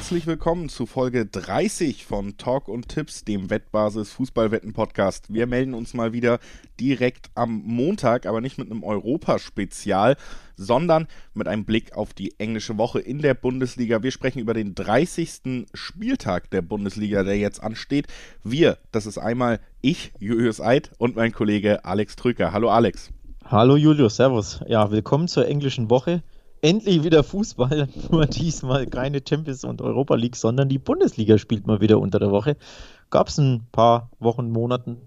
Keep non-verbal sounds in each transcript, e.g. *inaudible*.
herzlich willkommen zu Folge 30 von Talk und Tipps, dem Wettbasis Fußballwetten Podcast. Wir melden uns mal wieder direkt am Montag, aber nicht mit einem Europaspezial, sondern mit einem Blick auf die englische Woche in der Bundesliga. Wir sprechen über den 30. Spieltag der Bundesliga, der jetzt ansteht. Wir, das ist einmal ich, Julius Eid und mein Kollege Alex Trücker. Hallo Alex. Hallo Julius, Servus. Ja, willkommen zur englischen Woche endlich wieder Fußball. *laughs* Nur diesmal keine Champions und Europa League, sondern die Bundesliga spielt mal wieder unter der Woche. Gab es ein paar Wochen, Monaten,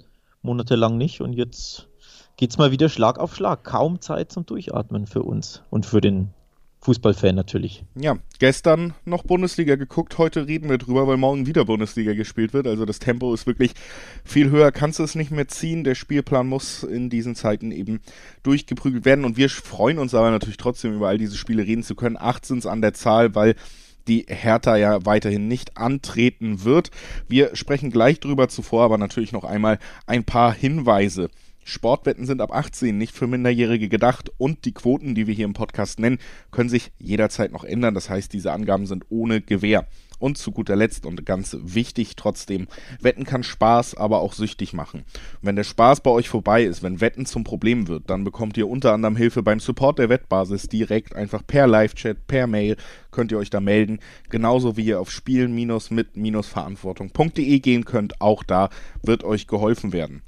Monate lang nicht und jetzt geht es mal wieder Schlag auf Schlag. Kaum Zeit zum Durchatmen für uns und für den Fußballfan natürlich. Ja, gestern noch Bundesliga geguckt, heute reden wir drüber, weil morgen wieder Bundesliga gespielt wird. Also das Tempo ist wirklich viel höher, kannst du es nicht mehr ziehen. Der Spielplan muss in diesen Zeiten eben durchgeprügelt werden und wir freuen uns aber natürlich trotzdem über all diese Spiele reden zu können. Acht sind es an der Zahl, weil die Hertha ja weiterhin nicht antreten wird. Wir sprechen gleich drüber zuvor, aber natürlich noch einmal ein paar Hinweise. Sportwetten sind ab 18 nicht für Minderjährige gedacht und die Quoten, die wir hier im Podcast nennen, können sich jederzeit noch ändern. Das heißt, diese Angaben sind ohne Gewähr. Und zu guter Letzt und ganz wichtig trotzdem, Wetten kann Spaß, aber auch süchtig machen. wenn der Spaß bei euch vorbei ist, wenn Wetten zum Problem wird, dann bekommt ihr unter anderem Hilfe beim Support der Wettbasis direkt einfach per Live-Chat, per Mail könnt ihr euch da melden. Genauso wie ihr auf spielen-mit-verantwortung.de gehen könnt. Auch da wird euch geholfen werden.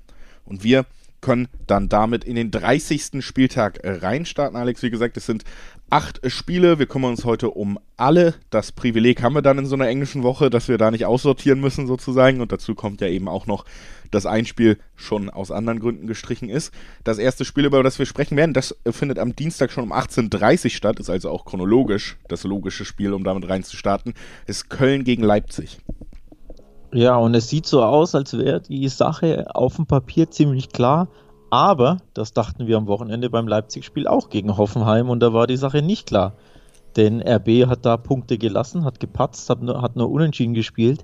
Und wir können dann damit in den 30. Spieltag reinstarten. Alex, wie gesagt, es sind acht Spiele. Wir kümmern uns heute um alle. Das Privileg haben wir dann in so einer englischen Woche, dass wir da nicht aussortieren müssen sozusagen. Und dazu kommt ja eben auch noch, dass ein Spiel schon aus anderen Gründen gestrichen ist. Das erste Spiel, über das wir sprechen werden, das findet am Dienstag schon um 18.30 Uhr statt, ist also auch chronologisch das logische Spiel, um damit reinzustarten, ist Köln gegen Leipzig. Ja, und es sieht so aus, als wäre die Sache auf dem Papier ziemlich klar. Aber, das dachten wir am Wochenende beim Leipzig-Spiel auch gegen Hoffenheim und da war die Sache nicht klar. Denn RB hat da Punkte gelassen, hat gepatzt, hat nur, hat nur unentschieden gespielt.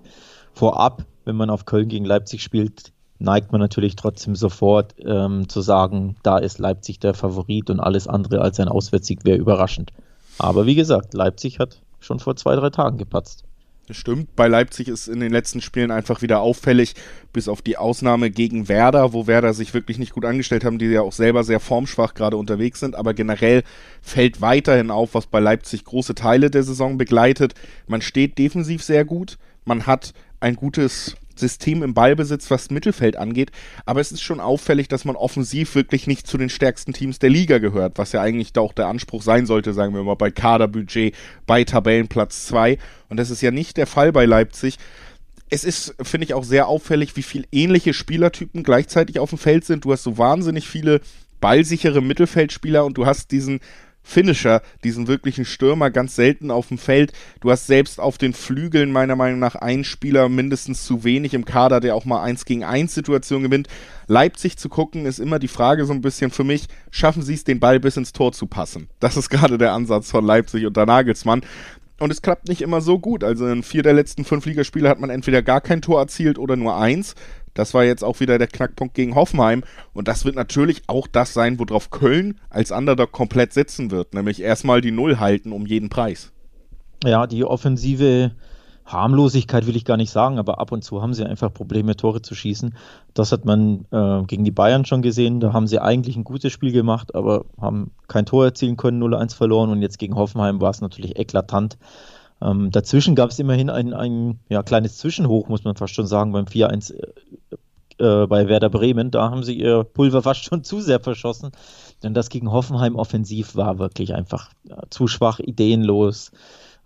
Vorab, wenn man auf Köln gegen Leipzig spielt, neigt man natürlich trotzdem sofort ähm, zu sagen, da ist Leipzig der Favorit und alles andere als ein Auswärtssieg wäre überraschend. Aber wie gesagt, Leipzig hat schon vor zwei, drei Tagen gepatzt. Das stimmt. Bei Leipzig ist in den letzten Spielen einfach wieder auffällig, bis auf die Ausnahme gegen Werder, wo Werder sich wirklich nicht gut angestellt haben, die ja auch selber sehr formschwach gerade unterwegs sind. Aber generell fällt weiterhin auf, was bei Leipzig große Teile der Saison begleitet. Man steht defensiv sehr gut. Man hat ein gutes System im Ballbesitz, was Mittelfeld angeht. Aber es ist schon auffällig, dass man offensiv wirklich nicht zu den stärksten Teams der Liga gehört, was ja eigentlich auch der Anspruch sein sollte, sagen wir mal, bei Kaderbudget, bei Tabellenplatz 2. Und das ist ja nicht der Fall bei Leipzig. Es ist, finde ich, auch sehr auffällig, wie viele ähnliche Spielertypen gleichzeitig auf dem Feld sind. Du hast so wahnsinnig viele ballsichere Mittelfeldspieler und du hast diesen Finisher, diesen wirklichen Stürmer, ganz selten auf dem Feld. Du hast selbst auf den Flügeln meiner Meinung nach einen Spieler mindestens zu wenig im Kader, der auch mal eins gegen eins Situation gewinnt. Leipzig zu gucken, ist immer die Frage so ein bisschen für mich, schaffen sie es, den Ball bis ins Tor zu passen? Das ist gerade der Ansatz von Leipzig unter Nagelsmann. Und es klappt nicht immer so gut. Also in vier der letzten fünf Ligaspiele hat man entweder gar kein Tor erzielt oder nur eins. Das war jetzt auch wieder der Knackpunkt gegen Hoffenheim. Und das wird natürlich auch das sein, worauf Köln als Underdog komplett setzen wird. Nämlich erstmal die Null halten um jeden Preis. Ja, die offensive Harmlosigkeit will ich gar nicht sagen, aber ab und zu haben sie einfach Probleme, Tore zu schießen. Das hat man äh, gegen die Bayern schon gesehen. Da haben sie eigentlich ein gutes Spiel gemacht, aber haben kein Tor erzielen können, 0-1 verloren. Und jetzt gegen Hoffenheim war es natürlich eklatant. Ähm, dazwischen gab es immerhin ein, ein ja, kleines Zwischenhoch, muss man fast schon sagen, beim 4-1 äh, äh, bei Werder Bremen. Da haben sie ihr Pulver fast schon *laughs* zu sehr verschossen. Denn das gegen Hoffenheim offensiv war wirklich einfach ja, zu schwach, ideenlos.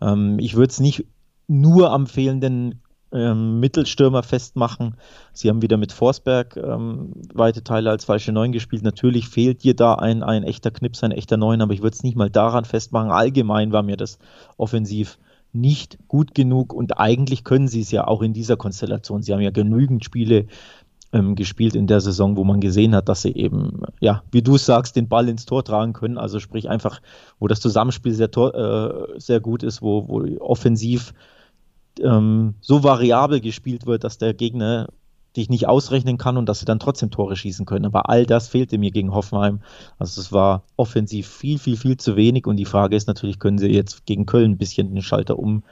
Ähm, ich würde es nicht nur am fehlenden ähm, Mittelstürmer festmachen. Sie haben wieder mit Forsberg ähm, weite Teile als falsche Neun gespielt. Natürlich fehlt dir da ein, ein echter Knips, ein echter Neun, aber ich würde es nicht mal daran festmachen. Allgemein war mir das offensiv nicht gut genug und eigentlich können sie es ja auch in dieser Konstellation. Sie haben ja genügend Spiele ähm, gespielt in der Saison, wo man gesehen hat, dass sie eben, ja, wie du sagst, den Ball ins Tor tragen können. Also sprich einfach, wo das Zusammenspiel sehr, äh, sehr gut ist, wo, wo offensiv ähm, so variabel gespielt wird, dass der Gegner die ich nicht ausrechnen kann und dass sie dann trotzdem Tore schießen können. Aber all das fehlte mir gegen Hoffenheim. Also es war offensiv viel, viel, viel zu wenig und die Frage ist natürlich, können sie jetzt gegen Köln ein bisschen den Schalter um,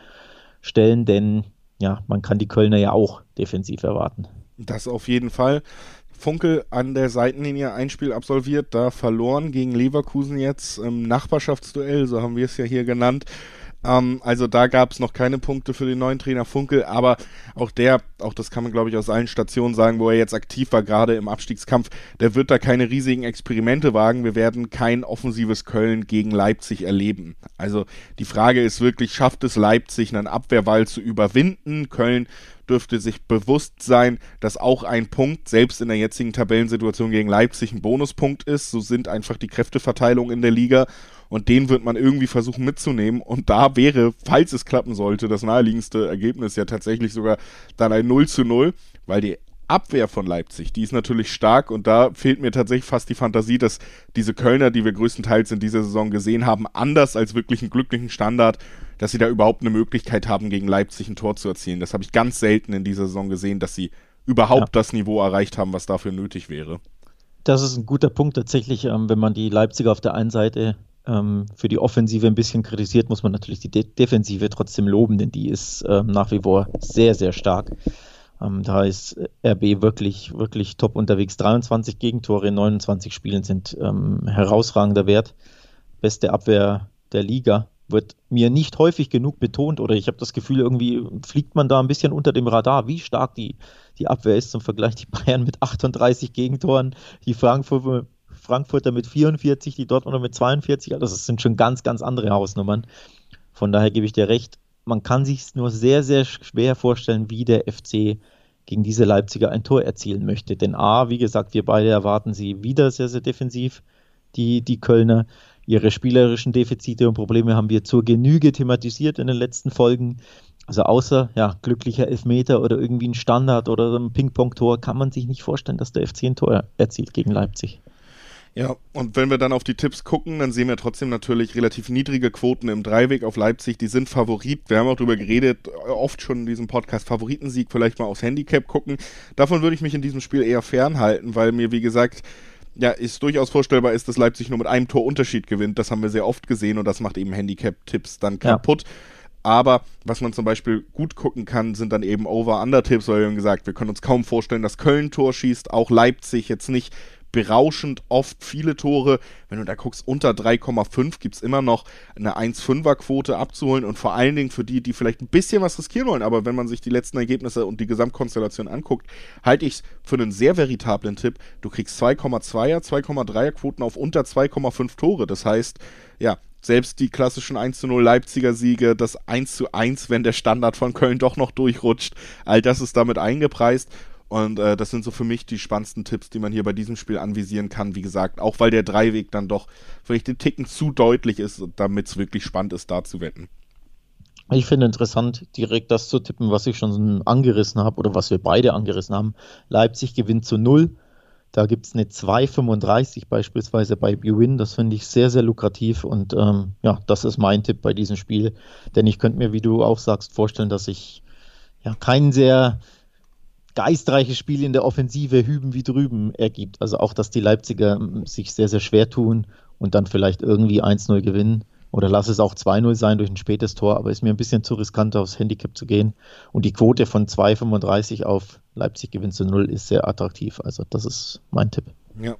stellen, denn ja, man kann die Kölner ja auch defensiv erwarten. Das auf jeden Fall. Funkel an der Seitenlinie ein Spiel absolviert, da verloren gegen Leverkusen jetzt im Nachbarschaftsduell, so haben wir es ja hier genannt. Ähm, also da gab es noch keine Punkte für den neuen Trainer Funkel, aber auch der, auch das kann man glaube ich aus allen Stationen sagen, wo er jetzt aktiv war, gerade im Abstiegskampf, der wird da keine riesigen Experimente wagen. Wir werden kein offensives Köln gegen Leipzig erleben. Also die Frage ist wirklich, schafft es Leipzig einen Abwehrwall zu überwinden? Köln dürfte sich bewusst sein, dass auch ein Punkt, selbst in der jetzigen Tabellensituation gegen Leipzig, ein Bonuspunkt ist. So sind einfach die Kräfteverteilungen in der Liga und den wird man irgendwie versuchen mitzunehmen. Und da wäre, falls es klappen sollte, das naheliegendste Ergebnis ja tatsächlich sogar dann ein 0 zu 0, weil die Abwehr von Leipzig, die ist natürlich stark und da fehlt mir tatsächlich fast die Fantasie, dass diese Kölner, die wir größtenteils in dieser Saison gesehen haben, anders als wirklich einen glücklichen Standard, dass sie da überhaupt eine Möglichkeit haben, gegen Leipzig ein Tor zu erzielen. Das habe ich ganz selten in dieser Saison gesehen, dass sie überhaupt ja. das Niveau erreicht haben, was dafür nötig wäre. Das ist ein guter Punkt tatsächlich, ähm, wenn man die Leipziger auf der einen Seite ähm, für die Offensive ein bisschen kritisiert, muss man natürlich die De Defensive trotzdem loben, denn die ist ähm, nach wie vor sehr, sehr stark. Ähm, da ist RB wirklich, wirklich top unterwegs. 23 Gegentore in 29 Spielen sind ähm, herausragender Wert. Beste Abwehr der Liga wird mir nicht häufig genug betont oder ich habe das Gefühl, irgendwie fliegt man da ein bisschen unter dem Radar, wie stark die, die Abwehr ist zum Vergleich. Die Bayern mit 38 Gegentoren, die Frankfurt, Frankfurter mit 44, die Dortmunder mit 42. Also das sind schon ganz, ganz andere Hausnummern. Von daher gebe ich dir recht. Man kann sich nur sehr, sehr schwer vorstellen, wie der FC gegen diese Leipziger ein Tor erzielen möchte. Denn A, wie gesagt, wir beide erwarten sie wieder sehr, sehr defensiv, die, die Kölner. Ihre spielerischen Defizite und Probleme haben wir zur Genüge thematisiert in den letzten Folgen. Also außer ja, glücklicher Elfmeter oder irgendwie ein Standard oder ein Ping-Pong-Tor kann man sich nicht vorstellen, dass der FC ein Tor erzielt gegen Leipzig. Ja, und wenn wir dann auf die Tipps gucken, dann sehen wir trotzdem natürlich relativ niedrige Quoten im Dreiweg auf Leipzig. Die sind Favorit. Wir haben auch drüber geredet, oft schon in diesem Podcast, Favoritensieg vielleicht mal aufs Handicap gucken. Davon würde ich mich in diesem Spiel eher fernhalten, weil mir, wie gesagt, ja, ist durchaus vorstellbar ist, dass Leipzig nur mit einem Tor Unterschied gewinnt. Das haben wir sehr oft gesehen und das macht eben Handicap-Tipps dann kaputt. Ja. Aber was man zum Beispiel gut gucken kann, sind dann eben Over-Under-Tipps, weil wir haben gesagt, wir können uns kaum vorstellen, dass Köln Tor schießt, auch Leipzig jetzt nicht berauschend oft viele Tore. Wenn du da guckst, unter 3,5 gibt es immer noch eine 1,5er-Quote abzuholen und vor allen Dingen für die, die vielleicht ein bisschen was riskieren wollen, aber wenn man sich die letzten Ergebnisse und die Gesamtkonstellation anguckt, halte ich es für einen sehr veritablen Tipp. Du kriegst 2,2er, 2,3er Quoten auf unter 2,5 Tore. Das heißt, ja, selbst die klassischen 1 zu 0 Leipziger Siege, das 1 zu 1, wenn der Standard von Köln doch noch durchrutscht, all das ist damit eingepreist und äh, das sind so für mich die spannendsten Tipps, die man hier bei diesem Spiel anvisieren kann. Wie gesagt, auch weil der Dreiweg dann doch vielleicht den Ticken zu deutlich ist, damit es wirklich spannend ist, da zu wetten. Ich finde interessant, direkt das zu tippen, was ich schon angerissen habe oder was wir beide angerissen haben. Leipzig gewinnt zu null. Da gibt es eine 2,35 beispielsweise bei Bwin. Das finde ich sehr, sehr lukrativ. Und ähm, ja, das ist mein Tipp bei diesem Spiel. Denn ich könnte mir, wie du auch sagst, vorstellen, dass ich ja keinen sehr geistreiches Spiel in der Offensive hüben wie drüben ergibt. Also auch, dass die Leipziger ähm, sich sehr, sehr schwer tun und dann vielleicht irgendwie 1-0 gewinnen. Oder lass es auch 2-0 sein durch ein spätes Tor, aber ist mir ein bisschen zu riskant, aufs Handicap zu gehen. Und die Quote von 2,35 auf Leipzig gewinnt zu 0 ist sehr attraktiv. Also das ist mein Tipp. Ja,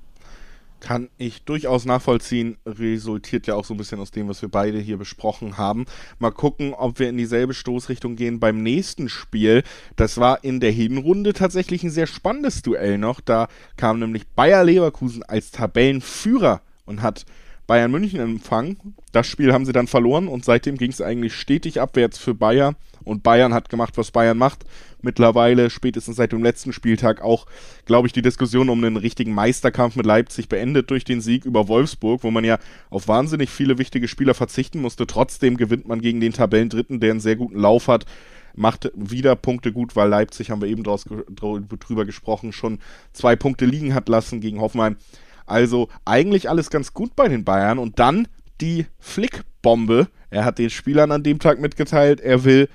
kann ich durchaus nachvollziehen, resultiert ja auch so ein bisschen aus dem, was wir beide hier besprochen haben. Mal gucken, ob wir in dieselbe Stoßrichtung gehen beim nächsten Spiel. Das war in der Hinrunde tatsächlich ein sehr spannendes Duell noch. Da kam nämlich Bayer Leverkusen als Tabellenführer und hat Bayern München empfangen. Das Spiel haben sie dann verloren und seitdem ging es eigentlich stetig abwärts für Bayern. Und Bayern hat gemacht, was Bayern macht. Mittlerweile, spätestens seit dem letzten Spieltag, auch, glaube ich, die Diskussion um einen richtigen Meisterkampf mit Leipzig beendet durch den Sieg über Wolfsburg, wo man ja auf wahnsinnig viele wichtige Spieler verzichten musste. Trotzdem gewinnt man gegen den Tabellendritten, der einen sehr guten Lauf hat macht wieder Punkte gut, weil Leipzig, haben wir eben draus, drüber gesprochen, schon zwei Punkte liegen hat lassen gegen Hoffenheim. Also eigentlich alles ganz gut bei den Bayern und dann die Flickbombe. Er hat den Spielern an dem Tag mitgeteilt, er will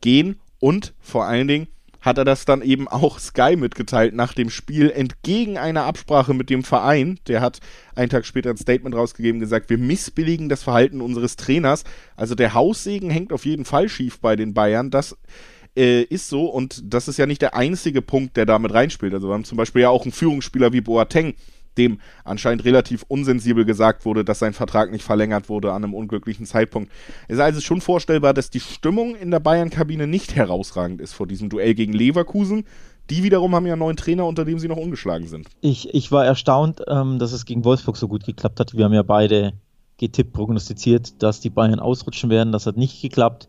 gehen und vor allen Dingen hat er das dann eben auch Sky mitgeteilt nach dem Spiel, entgegen einer Absprache mit dem Verein. Der hat einen Tag später ein Statement rausgegeben, gesagt, wir missbilligen das Verhalten unseres Trainers. Also der Haussegen hängt auf jeden Fall schief bei den Bayern. Das äh, ist so und das ist ja nicht der einzige Punkt, der damit reinspielt. Also wir haben zum Beispiel ja auch einen Führungsspieler wie Boateng, dem anscheinend relativ unsensibel gesagt wurde, dass sein Vertrag nicht verlängert wurde an einem unglücklichen Zeitpunkt. Es ist also schon vorstellbar, dass die Stimmung in der Bayern-Kabine nicht herausragend ist vor diesem Duell gegen Leverkusen. Die wiederum haben ja einen neuen Trainer, unter dem sie noch ungeschlagen sind. Ich, ich war erstaunt, ähm, dass es gegen Wolfsburg so gut geklappt hat. Wir haben ja beide getippt, prognostiziert, dass die Bayern ausrutschen werden. Das hat nicht geklappt.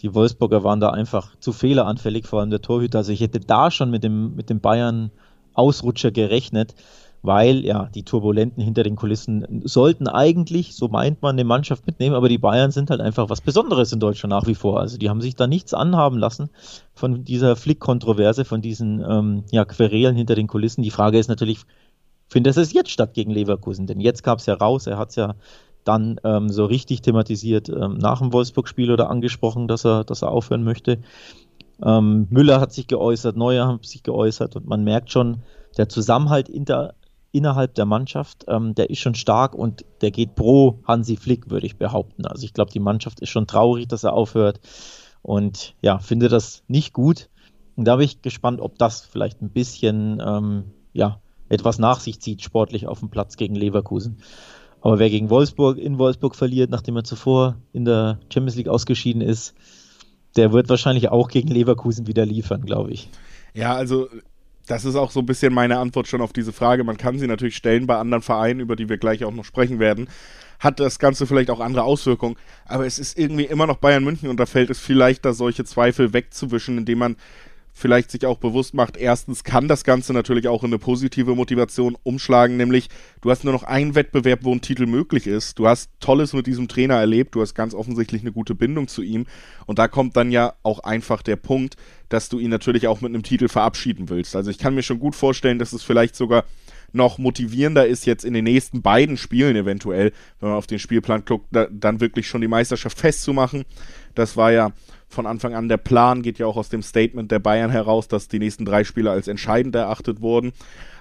Die Wolfsburger waren da einfach zu fehleranfällig, vor allem der Torhüter. Also ich hätte da schon mit dem, mit dem Bayern-Ausrutscher gerechnet weil ja die Turbulenten hinter den Kulissen sollten eigentlich, so meint man, eine Mannschaft mitnehmen, aber die Bayern sind halt einfach was Besonderes in Deutschland nach wie vor. Also die haben sich da nichts anhaben lassen von dieser Flick-Kontroverse, von diesen ähm, ja, Querelen hinter den Kulissen. Die Frage ist natürlich, findet es jetzt statt gegen Leverkusen? Denn jetzt gab es ja raus, er hat es ja dann ähm, so richtig thematisiert ähm, nach dem Wolfsburg-Spiel oder angesprochen, dass er, dass er aufhören möchte. Ähm, Müller hat sich geäußert, Neuer hat sich geäußert und man merkt schon, der Zusammenhalt inter, innerhalb der Mannschaft, ähm, der ist schon stark und der geht pro Hansi Flick, würde ich behaupten. Also ich glaube, die Mannschaft ist schon traurig, dass er aufhört und ja, finde das nicht gut. Und da bin ich gespannt, ob das vielleicht ein bisschen ähm, ja, etwas nach sich zieht, sportlich auf dem Platz gegen Leverkusen. Aber wer gegen Wolfsburg in Wolfsburg verliert, nachdem er zuvor in der Champions League ausgeschieden ist, der wird wahrscheinlich auch gegen Leverkusen wieder liefern, glaube ich. Ja, also das ist auch so ein bisschen meine Antwort schon auf diese Frage. Man kann sie natürlich stellen bei anderen Vereinen, über die wir gleich auch noch sprechen werden. Hat das Ganze vielleicht auch andere Auswirkungen, aber es ist irgendwie immer noch Bayern München und da fällt es viel leichter, solche Zweifel wegzuwischen, indem man vielleicht sich auch bewusst macht, erstens kann das Ganze natürlich auch in eine positive Motivation umschlagen, nämlich du hast nur noch einen Wettbewerb, wo ein Titel möglich ist. Du hast Tolles mit diesem Trainer erlebt, du hast ganz offensichtlich eine gute Bindung zu ihm und da kommt dann ja auch einfach der Punkt, dass du ihn natürlich auch mit einem Titel verabschieden willst. Also ich kann mir schon gut vorstellen, dass es vielleicht sogar noch motivierender ist, jetzt in den nächsten beiden Spielen eventuell, wenn man auf den Spielplan guckt, da, dann wirklich schon die Meisterschaft festzumachen. Das war ja von Anfang an. Der Plan, geht ja auch aus dem Statement der Bayern heraus, dass die nächsten drei Spiele als entscheidend erachtet wurden.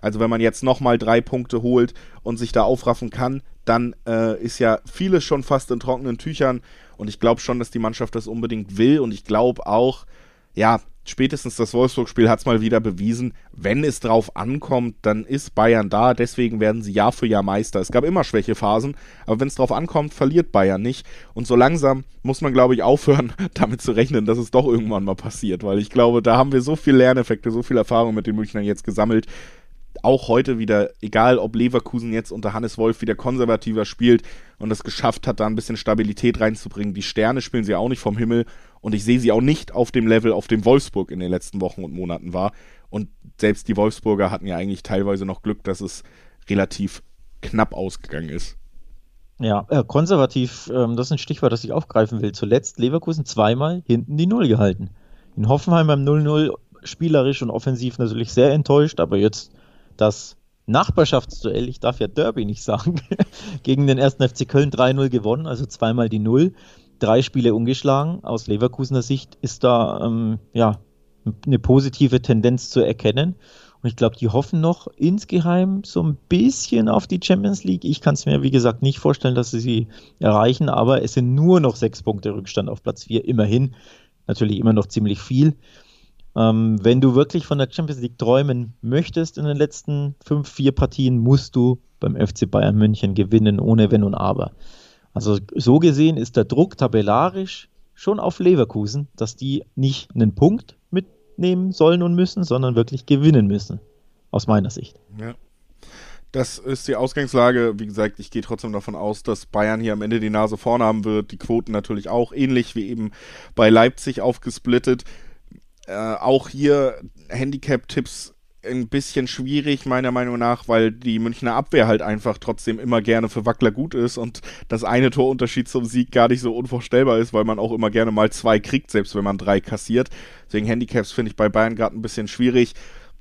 Also wenn man jetzt nochmal drei Punkte holt und sich da aufraffen kann, dann äh, ist ja vieles schon fast in trockenen Tüchern. Und ich glaube schon, dass die Mannschaft das unbedingt will. Und ich glaube auch, ja, spätestens das Wolfsburg-Spiel hat es mal wieder bewiesen, wenn es drauf ankommt, dann ist Bayern da, deswegen werden sie Jahr für Jahr Meister. Es gab immer Schwächephasen, aber wenn es drauf ankommt, verliert Bayern nicht. Und so langsam muss man, glaube ich, aufhören, *laughs* damit zu rechnen, dass es doch irgendwann mal passiert, weil ich glaube, da haben wir so viel Lerneffekte, so viel Erfahrung mit den Münchnern jetzt gesammelt, auch heute wieder, egal ob Leverkusen jetzt unter Hannes Wolf wieder konservativer spielt und es geschafft hat, da ein bisschen Stabilität reinzubringen. Die Sterne spielen sie auch nicht vom Himmel und ich sehe sie auch nicht auf dem Level, auf dem Wolfsburg in den letzten Wochen und Monaten war. Und selbst die Wolfsburger hatten ja eigentlich teilweise noch Glück, dass es relativ knapp ausgegangen ist. Ja, äh, konservativ, ähm, das ist ein Stichwort, das ich aufgreifen will. Zuletzt Leverkusen zweimal hinten die Null gehalten. In Hoffenheim beim 0-0 spielerisch und offensiv natürlich sehr enttäuscht, aber jetzt das Nachbarschaftsduell, ich darf ja Derby nicht sagen, *laughs* gegen den ersten FC Köln 3-0 gewonnen, also zweimal die Null, drei Spiele ungeschlagen. Aus Leverkusener Sicht ist da ähm, ja eine positive Tendenz zu erkennen. Und ich glaube, die hoffen noch insgeheim so ein bisschen auf die Champions League. Ich kann es mir, wie gesagt, nicht vorstellen, dass sie sie erreichen, aber es sind nur noch sechs Punkte Rückstand auf Platz vier, immerhin. Natürlich immer noch ziemlich viel. Ähm, wenn du wirklich von der Champions League träumen möchtest in den letzten fünf, vier Partien, musst du beim FC Bayern München gewinnen, ohne Wenn und Aber. Also so gesehen ist der Druck tabellarisch schon auf Leverkusen, dass die nicht einen Punkt mitnehmen sollen und müssen, sondern wirklich gewinnen müssen. Aus meiner Sicht. Ja. Das ist die Ausgangslage. Wie gesagt, ich gehe trotzdem davon aus, dass Bayern hier am Ende die Nase vorn haben wird. Die Quoten natürlich auch ähnlich wie eben bei Leipzig aufgesplittet. Äh, auch hier Handicap-Tipps ein bisschen schwierig, meiner Meinung nach, weil die Münchner Abwehr halt einfach trotzdem immer gerne für Wackler gut ist und das eine Torunterschied zum Sieg gar nicht so unvorstellbar ist, weil man auch immer gerne mal zwei kriegt, selbst wenn man drei kassiert. Deswegen Handicaps finde ich bei Bayern gerade ein bisschen schwierig.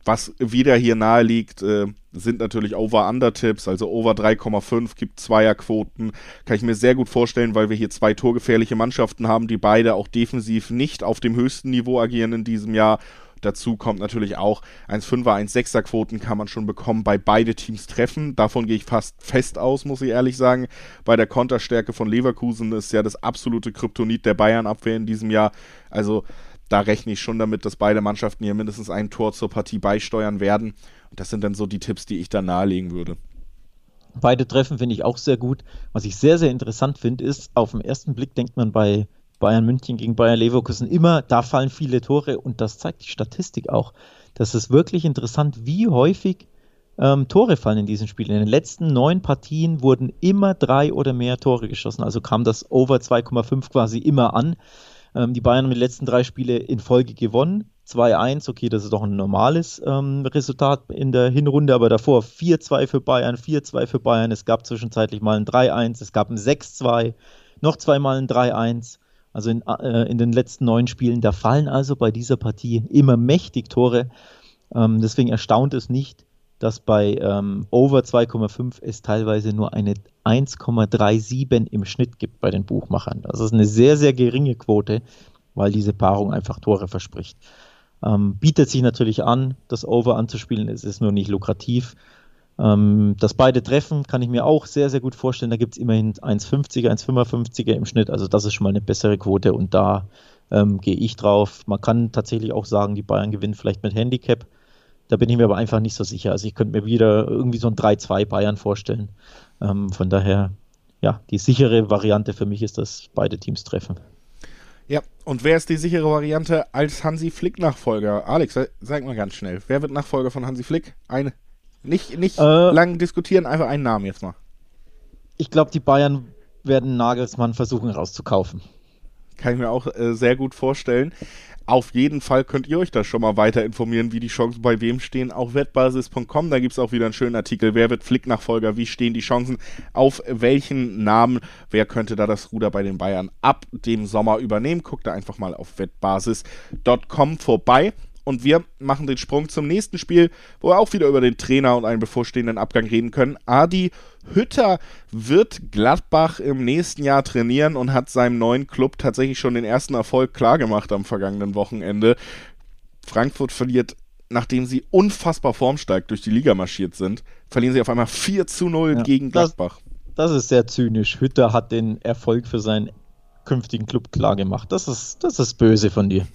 Was wieder hier nahe liegt, äh, sind natürlich Over-Under-Tipps, also Over 3,5 gibt Zweierquoten. Kann ich mir sehr gut vorstellen, weil wir hier zwei torgefährliche Mannschaften haben, die beide auch defensiv nicht auf dem höchsten Niveau agieren in diesem Jahr Dazu kommt natürlich auch 1,5er, 1,6er Quoten kann man schon bekommen bei beide Teams treffen. Davon gehe ich fast fest aus, muss ich ehrlich sagen. Bei der Konterstärke von Leverkusen ist ja das absolute Kryptonit der Bayern-Abwehr in diesem Jahr. Also da rechne ich schon damit, dass beide Mannschaften hier mindestens ein Tor zur Partie beisteuern werden. Und das sind dann so die Tipps, die ich da nahelegen würde. Beide Treffen finde ich auch sehr gut. Was ich sehr, sehr interessant finde, ist, auf den ersten Blick denkt man bei Bayern München gegen Bayern Leverkusen immer, da fallen viele Tore und das zeigt die Statistik auch. Das ist wirklich interessant, wie häufig ähm, Tore fallen in diesen Spielen. In den letzten neun Partien wurden immer drei oder mehr Tore geschossen, also kam das Over 2,5 quasi immer an. Ähm, die Bayern haben die letzten drei Spiele in Folge gewonnen. 2-1, okay, das ist doch ein normales ähm, Resultat in der Hinrunde, aber davor 4-2 für Bayern, 4-2 für Bayern. Es gab zwischenzeitlich mal ein 3-1, es gab ein 6-2, noch zweimal ein 3-1. Also in, äh, in, den letzten neun Spielen, da fallen also bei dieser Partie immer mächtig Tore. Ähm, deswegen erstaunt es nicht, dass bei ähm, Over 2,5 es teilweise nur eine 1,37 im Schnitt gibt bei den Buchmachern. Das ist eine sehr, sehr geringe Quote, weil diese Paarung einfach Tore verspricht. Ähm, bietet sich natürlich an, das Over anzuspielen, es ist nur nicht lukrativ. Ähm, dass beide treffen, kann ich mir auch sehr, sehr gut vorstellen. Da gibt es immerhin 1,50er, 1,55er im Schnitt, also das ist schon mal eine bessere Quote und da ähm, gehe ich drauf. Man kann tatsächlich auch sagen, die Bayern gewinnen vielleicht mit Handicap. Da bin ich mir aber einfach nicht so sicher. Also ich könnte mir wieder irgendwie so ein 3-2 Bayern vorstellen. Ähm, von daher, ja, die sichere Variante für mich ist, dass beide Teams treffen. Ja, und wer ist die sichere Variante als Hansi Flick-Nachfolger? Alex, sag mal ganz schnell. Wer wird Nachfolger von Hansi Flick? Eine. Nicht, nicht äh, lang diskutieren, einfach einen Namen jetzt mal. Ich glaube, die Bayern werden Nagelsmann versuchen rauszukaufen. Kann ich mir auch äh, sehr gut vorstellen. Auf jeden Fall könnt ihr euch da schon mal weiter informieren, wie die Chancen bei wem stehen. Auf wettbasis.com, da gibt es auch wieder einen schönen Artikel. Wer wird Flick-Nachfolger? Wie stehen die Chancen? Auf welchen Namen? Wer könnte da das Ruder bei den Bayern ab dem Sommer übernehmen? Guckt da einfach mal auf wettbasis.com vorbei. Und wir machen den Sprung zum nächsten Spiel, wo wir auch wieder über den Trainer und einen bevorstehenden Abgang reden können. Adi Hütter wird Gladbach im nächsten Jahr trainieren und hat seinem neuen Club tatsächlich schon den ersten Erfolg klargemacht am vergangenen Wochenende. Frankfurt verliert, nachdem sie unfassbar formstark durch die Liga marschiert sind, verlieren sie auf einmal 4 zu 0 ja, gegen Gladbach. Das, das ist sehr zynisch. Hütter hat den Erfolg für seinen künftigen Club klargemacht. Das ist, das ist böse von dir.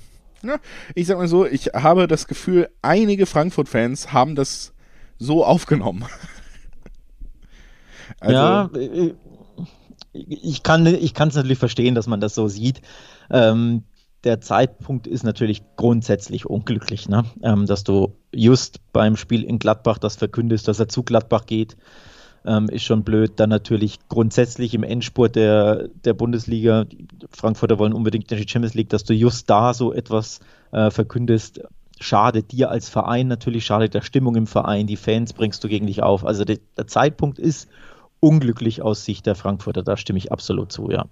Ja, ich sag mal so, ich habe das Gefühl, einige Frankfurt-Fans haben das so aufgenommen. *laughs* also, ja, äh, ich kann es ich natürlich verstehen, dass man das so sieht. Ähm, der Zeitpunkt ist natürlich grundsätzlich unglücklich, ne? Ähm, dass du just beim Spiel in Gladbach das verkündest, dass er zu Gladbach geht ähm, ist schon blöd. Dann natürlich grundsätzlich im Endspurt der, der Bundesliga, die Frankfurter wollen unbedingt in die Champions League, dass du just da so etwas äh, verkündest. Schadet dir als Verein natürlich, schadet der Stimmung im Verein, die Fans bringst du gegen dich auf. Also de, der Zeitpunkt ist unglücklich aus Sicht der Frankfurter, da stimme ich absolut zu, ja.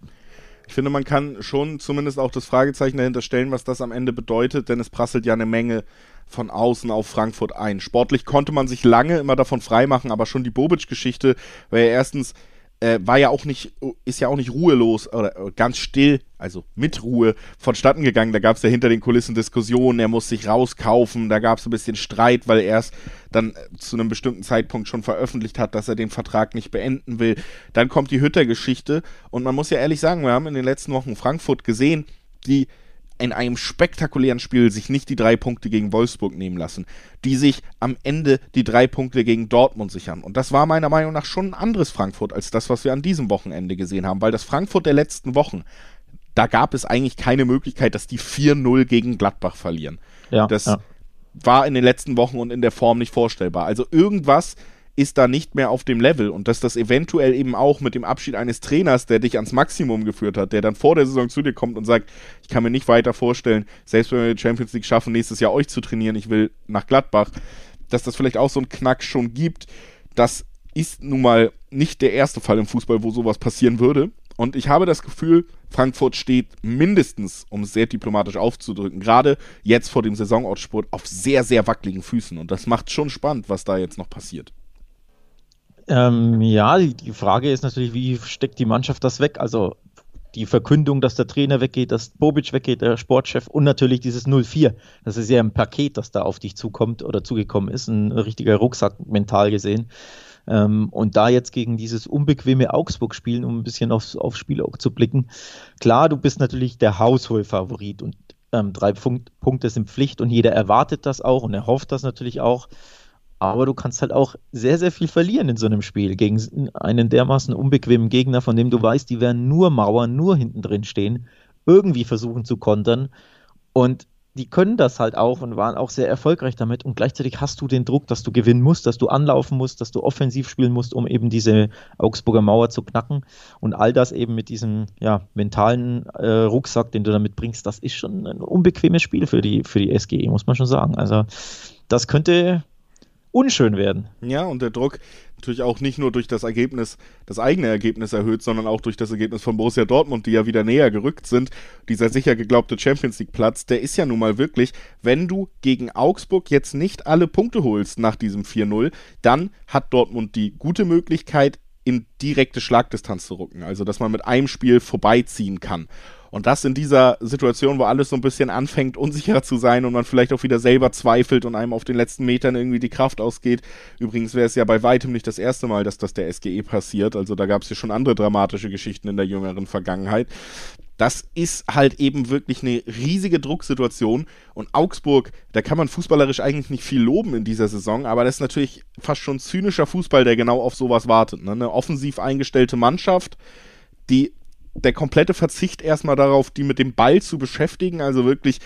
Ich finde, man kann schon zumindest auch das Fragezeichen dahinter stellen, was das am Ende bedeutet, denn es prasselt ja eine Menge von außen auf Frankfurt ein. Sportlich konnte man sich lange immer davon freimachen, aber schon die Bobic-Geschichte war ja erstens äh, war ja auch nicht, ist ja auch nicht ruhelos oder äh, ganz still, also mit Ruhe vonstatten gegangen. Da gab es ja hinter den Kulissen Diskussionen, er muss sich rauskaufen, da gab es ein bisschen Streit, weil er es dann äh, zu einem bestimmten Zeitpunkt schon veröffentlicht hat, dass er den Vertrag nicht beenden will. Dann kommt die Hütter-Geschichte und man muss ja ehrlich sagen, wir haben in den letzten Wochen Frankfurt gesehen, die in einem spektakulären Spiel sich nicht die drei Punkte gegen Wolfsburg nehmen lassen, die sich am Ende die drei Punkte gegen Dortmund sichern. Und das war meiner Meinung nach schon ein anderes Frankfurt als das, was wir an diesem Wochenende gesehen haben, weil das Frankfurt der letzten Wochen, da gab es eigentlich keine Möglichkeit, dass die 4-0 gegen Gladbach verlieren. Ja, das ja. war in den letzten Wochen und in der Form nicht vorstellbar. Also irgendwas ist da nicht mehr auf dem Level und dass das eventuell eben auch mit dem Abschied eines Trainers, der dich ans Maximum geführt hat, der dann vor der Saison zu dir kommt und sagt, ich kann mir nicht weiter vorstellen, selbst wenn wir die Champions League schaffen, nächstes Jahr euch zu trainieren, ich will nach Gladbach, dass das vielleicht auch so einen Knack schon gibt, das ist nun mal nicht der erste Fall im Fußball, wo sowas passieren würde. Und ich habe das Gefühl, Frankfurt steht mindestens, um es sehr diplomatisch aufzudrücken, gerade jetzt vor dem Saisonausspurt auf sehr, sehr wackeligen Füßen. Und das macht schon spannend, was da jetzt noch passiert. Ähm, ja, die, Frage ist natürlich, wie steckt die Mannschaft das weg? Also die Verkündung, dass der Trainer weggeht, dass Bobic weggeht, der Sportchef und natürlich dieses 0-4. Das ist ja ein Paket, das da auf dich zukommt oder zugekommen ist, ein richtiger Rucksack mental gesehen. Ähm, und da jetzt gegen dieses unbequeme Augsburg spielen, um ein bisschen aufs, aufs Spiel auch zu blicken. Klar, du bist natürlich der Hausholfavorit und ähm, drei Punkt, Punkte sind Pflicht und jeder erwartet das auch und er hofft das natürlich auch. Aber du kannst halt auch sehr, sehr viel verlieren in so einem Spiel gegen einen dermaßen unbequemen Gegner, von dem du weißt, die werden nur Mauern, nur hinten drin stehen, irgendwie versuchen zu kontern. Und die können das halt auch und waren auch sehr erfolgreich damit. Und gleichzeitig hast du den Druck, dass du gewinnen musst, dass du anlaufen musst, dass du offensiv spielen musst, um eben diese Augsburger Mauer zu knacken. Und all das eben mit diesem ja, mentalen äh, Rucksack, den du damit bringst, das ist schon ein unbequemes Spiel für die, für die SGE, muss man schon sagen. Also das könnte unschön werden. Ja, und der Druck natürlich auch nicht nur durch das Ergebnis, das eigene Ergebnis erhöht, sondern auch durch das Ergebnis von Borussia Dortmund, die ja wieder näher gerückt sind. Dieser sicher geglaubte Champions League Platz, der ist ja nun mal wirklich, wenn du gegen Augsburg jetzt nicht alle Punkte holst nach diesem 4-0, dann hat Dortmund die gute Möglichkeit, in direkte Schlagdistanz zu rücken. Also, dass man mit einem Spiel vorbeiziehen kann. Und das in dieser Situation, wo alles so ein bisschen anfängt, unsicherer zu sein und man vielleicht auch wieder selber zweifelt und einem auf den letzten Metern irgendwie die Kraft ausgeht. Übrigens wäre es ja bei weitem nicht das erste Mal, dass das der SGE passiert. Also da gab es ja schon andere dramatische Geschichten in der jüngeren Vergangenheit. Das ist halt eben wirklich eine riesige Drucksituation. Und Augsburg, da kann man fußballerisch eigentlich nicht viel loben in dieser Saison, aber das ist natürlich fast schon zynischer Fußball, der genau auf sowas wartet. Ne? Eine offensiv eingestellte Mannschaft, die der komplette Verzicht erstmal darauf, die mit dem Ball zu beschäftigen, also wirklich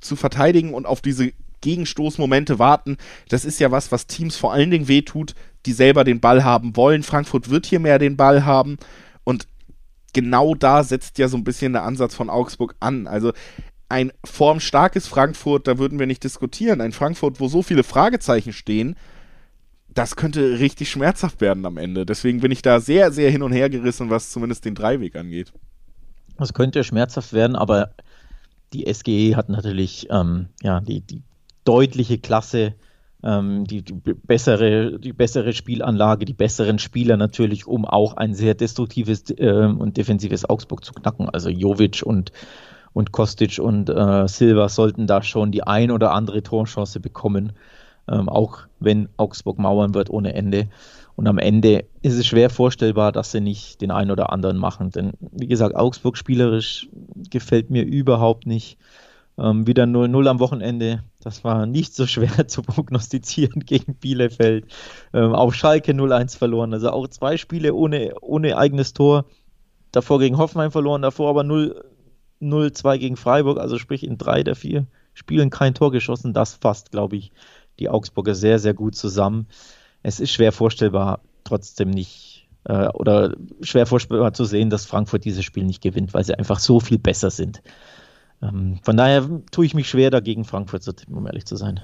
zu verteidigen und auf diese Gegenstoßmomente warten. Das ist ja was, was Teams vor allen Dingen wehtut, die selber den Ball haben wollen. Frankfurt wird hier mehr den Ball haben und genau da setzt ja so ein bisschen der Ansatz von Augsburg an. Also ein formstarkes Frankfurt, da würden wir nicht diskutieren. Ein Frankfurt, wo so viele Fragezeichen stehen, das könnte richtig schmerzhaft werden am Ende. Deswegen bin ich da sehr, sehr hin und her gerissen, was zumindest den Dreiweg angeht. Das könnte schmerzhaft werden, aber die SGE hat natürlich ähm, ja, die, die deutliche Klasse, ähm, die, die, bessere, die bessere Spielanlage, die besseren Spieler natürlich, um auch ein sehr destruktives äh, und defensives Augsburg zu knacken. Also Jovic und, und Kostic und äh, Silva sollten da schon die ein oder andere Torchance bekommen ähm, auch wenn Augsburg mauern wird ohne Ende. Und am Ende ist es schwer vorstellbar, dass sie nicht den einen oder anderen machen. Denn wie gesagt, Augsburg spielerisch gefällt mir überhaupt nicht. Ähm, wieder 0-0 am Wochenende. Das war nicht so schwer *laughs* zu prognostizieren gegen Bielefeld. Ähm, auf Schalke 0-1 verloren. Also auch zwei Spiele ohne, ohne eigenes Tor. Davor gegen Hoffenheim verloren, davor aber 0-2 gegen Freiburg. Also sprich in drei der vier Spielen kein Tor geschossen. Das fasst, glaube ich, die Augsburger sehr, sehr gut zusammen. Es ist schwer vorstellbar, trotzdem nicht, äh, oder schwer vorstellbar zu sehen, dass Frankfurt dieses Spiel nicht gewinnt, weil sie einfach so viel besser sind. Ähm, von daher tue ich mich schwer dagegen, Frankfurt zu tippen, um ehrlich zu sein.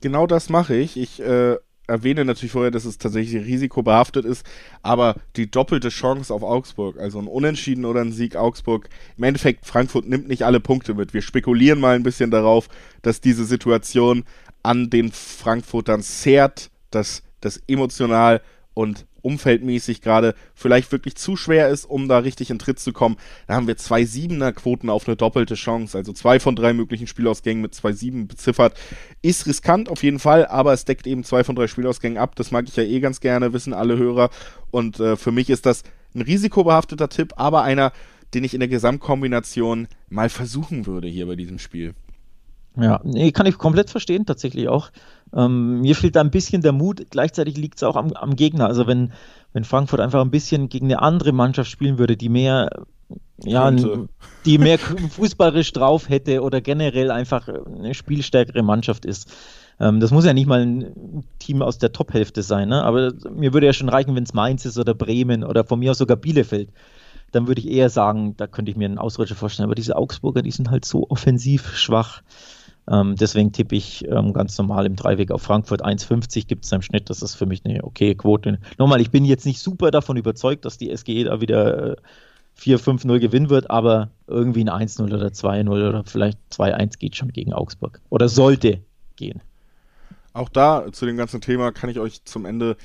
Genau das mache ich. Ich äh, erwähne natürlich vorher, dass es tatsächlich risikobehaftet ist, aber die doppelte Chance auf Augsburg, also ein Unentschieden oder ein Sieg Augsburg, im Endeffekt Frankfurt nimmt nicht alle Punkte mit. Wir spekulieren mal ein bisschen darauf, dass diese Situation an den Frankfurtern zerrt, dass das emotional und umfeldmäßig gerade vielleicht wirklich zu schwer ist, um da richtig in Tritt zu kommen. Da haben wir zwei Siebener-Quoten auf eine doppelte Chance. Also zwei von drei möglichen Spielausgängen mit zwei Sieben beziffert. Ist riskant auf jeden Fall, aber es deckt eben zwei von drei Spielausgängen ab. Das mag ich ja eh ganz gerne, wissen alle Hörer. Und äh, für mich ist das ein risikobehafteter Tipp, aber einer, den ich in der Gesamtkombination mal versuchen würde hier bei diesem Spiel. Ja, nee, kann ich komplett verstehen, tatsächlich auch. Ähm, mir fehlt da ein bisschen der Mut, gleichzeitig liegt es auch am, am, Gegner. Also wenn, wenn Frankfurt einfach ein bisschen gegen eine andere Mannschaft spielen würde, die mehr, ja, die mehr fußballerisch drauf hätte oder generell einfach eine spielstärkere Mannschaft ist. Ähm, das muss ja nicht mal ein Team aus der Top-Hälfte sein, ne? aber mir würde ja schon reichen, wenn es Mainz ist oder Bremen oder von mir aus sogar Bielefeld dann würde ich eher sagen, da könnte ich mir einen Ausrutscher vorstellen. Aber diese Augsburger, die sind halt so offensiv schwach. Ähm, deswegen tippe ich ähm, ganz normal im Dreiweg auf Frankfurt 1,50 gibt es im Schnitt. Das ist für mich eine okay Quote. Nochmal, ich bin jetzt nicht super davon überzeugt, dass die SGE da wieder äh, 4-5-0 gewinnen wird, aber irgendwie ein 1-0 oder 2-0 oder vielleicht 2-1 geht schon gegen Augsburg. Oder sollte gehen. Auch da zu dem ganzen Thema kann ich euch zum Ende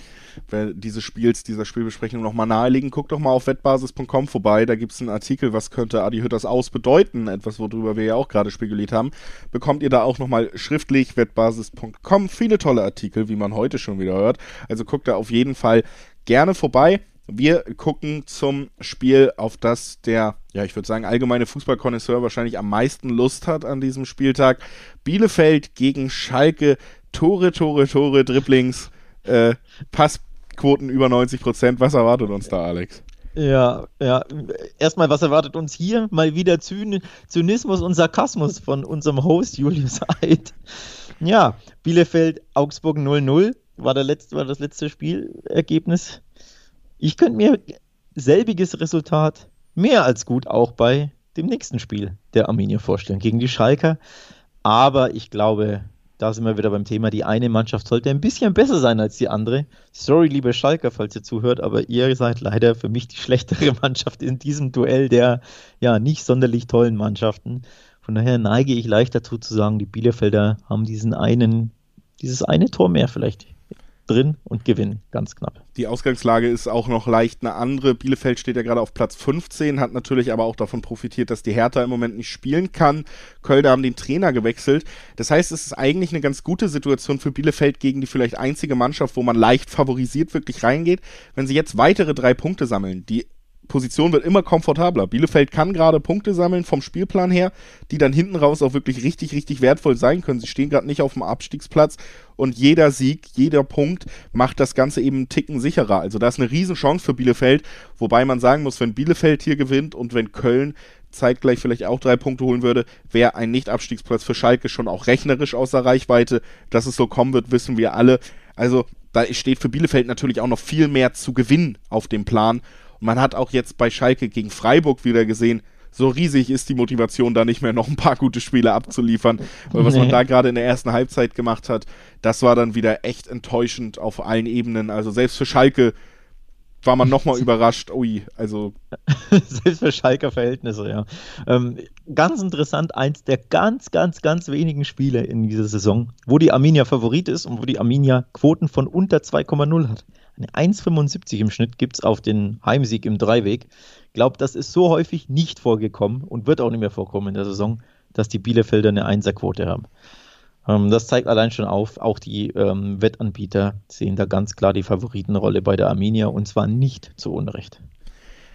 dieses Spiels, dieser Spielbesprechung nochmal nahelegen. Guckt doch mal auf wettbasis.com vorbei. Da gibt es einen Artikel, was könnte Adi Hütters aus bedeuten. Etwas, worüber wir ja auch gerade spekuliert haben. Bekommt ihr da auch nochmal schriftlich wettbasis.com. Viele tolle Artikel, wie man heute schon wieder hört. Also guckt da auf jeden Fall gerne vorbei. Wir gucken zum Spiel, auf das der, ja, ich würde sagen, allgemeine Fußballkonnoisseur wahrscheinlich am meisten Lust hat an diesem Spieltag. Bielefeld gegen Schalke. Tore, Tore, Tore, Dribblings, äh, Passquoten über 90 Prozent. Was erwartet uns da, Alex? Ja, ja. Erstmal, was erwartet uns hier? Mal wieder Zyn Zynismus und Sarkasmus von unserem Host Julius Eid. Ja, Bielefeld, Augsburg 0-0 war, war das letzte Spielergebnis ich könnte mir selbiges Resultat mehr als gut auch bei dem nächsten Spiel der Arminia vorstellen, gegen die Schalker. Aber ich glaube, da sind wir wieder beim Thema, die eine Mannschaft sollte ein bisschen besser sein als die andere. Sorry, liebe Schalker, falls ihr zuhört, aber ihr seid leider für mich die *laughs* schlechtere Mannschaft in diesem Duell der ja nicht sonderlich tollen Mannschaften. Von daher neige ich leicht dazu zu sagen, die Bielefelder haben diesen einen, dieses eine Tor mehr vielleicht drin und gewinnen, ganz knapp. Die Ausgangslage ist auch noch leicht eine andere. Bielefeld steht ja gerade auf Platz 15, hat natürlich aber auch davon profitiert, dass die Hertha im Moment nicht spielen kann. Köln haben den Trainer gewechselt. Das heißt, es ist eigentlich eine ganz gute Situation für Bielefeld gegen die vielleicht einzige Mannschaft, wo man leicht favorisiert wirklich reingeht. Wenn sie jetzt weitere drei Punkte sammeln, die Position wird immer komfortabler. Bielefeld kann gerade Punkte sammeln vom Spielplan her, die dann hinten raus auch wirklich richtig, richtig wertvoll sein können. Sie stehen gerade nicht auf dem Abstiegsplatz und jeder Sieg, jeder Punkt macht das Ganze eben einen Ticken sicherer. Also da ist eine Riesenchance für Bielefeld, wobei man sagen muss, wenn Bielefeld hier gewinnt und wenn Köln zeitgleich vielleicht auch drei Punkte holen würde, wäre ein Nicht-Abstiegsplatz für Schalke schon auch rechnerisch außer Reichweite. Dass es so kommen wird, wissen wir alle. Also da steht für Bielefeld natürlich auch noch viel mehr zu gewinnen auf dem Plan. Man hat auch jetzt bei Schalke gegen Freiburg wieder gesehen, so riesig ist die Motivation, da nicht mehr noch ein paar gute Spiele abzuliefern. Weil was nee. man da gerade in der ersten Halbzeit gemacht hat, das war dann wieder echt enttäuschend auf allen Ebenen. Also selbst für Schalke war man nochmal *laughs* überrascht. Ui, also. *laughs* Selbst für Schalker Verhältnisse, ja. Ähm, ganz interessant, eins der ganz, ganz, ganz wenigen Spiele in dieser Saison, wo die Arminia Favorit ist und wo die Arminia Quoten von unter 2,0 hat. Eine 1,75 im Schnitt gibt es auf den Heimsieg im Dreiweg. Ich glaube, das ist so häufig nicht vorgekommen und wird auch nicht mehr vorkommen in der Saison, dass die Bielefelder eine Einserquote haben. Ähm, das zeigt allein schon auf, auch die ähm, Wettanbieter sehen da ganz klar die Favoritenrolle bei der Arminia und zwar nicht zu Unrecht.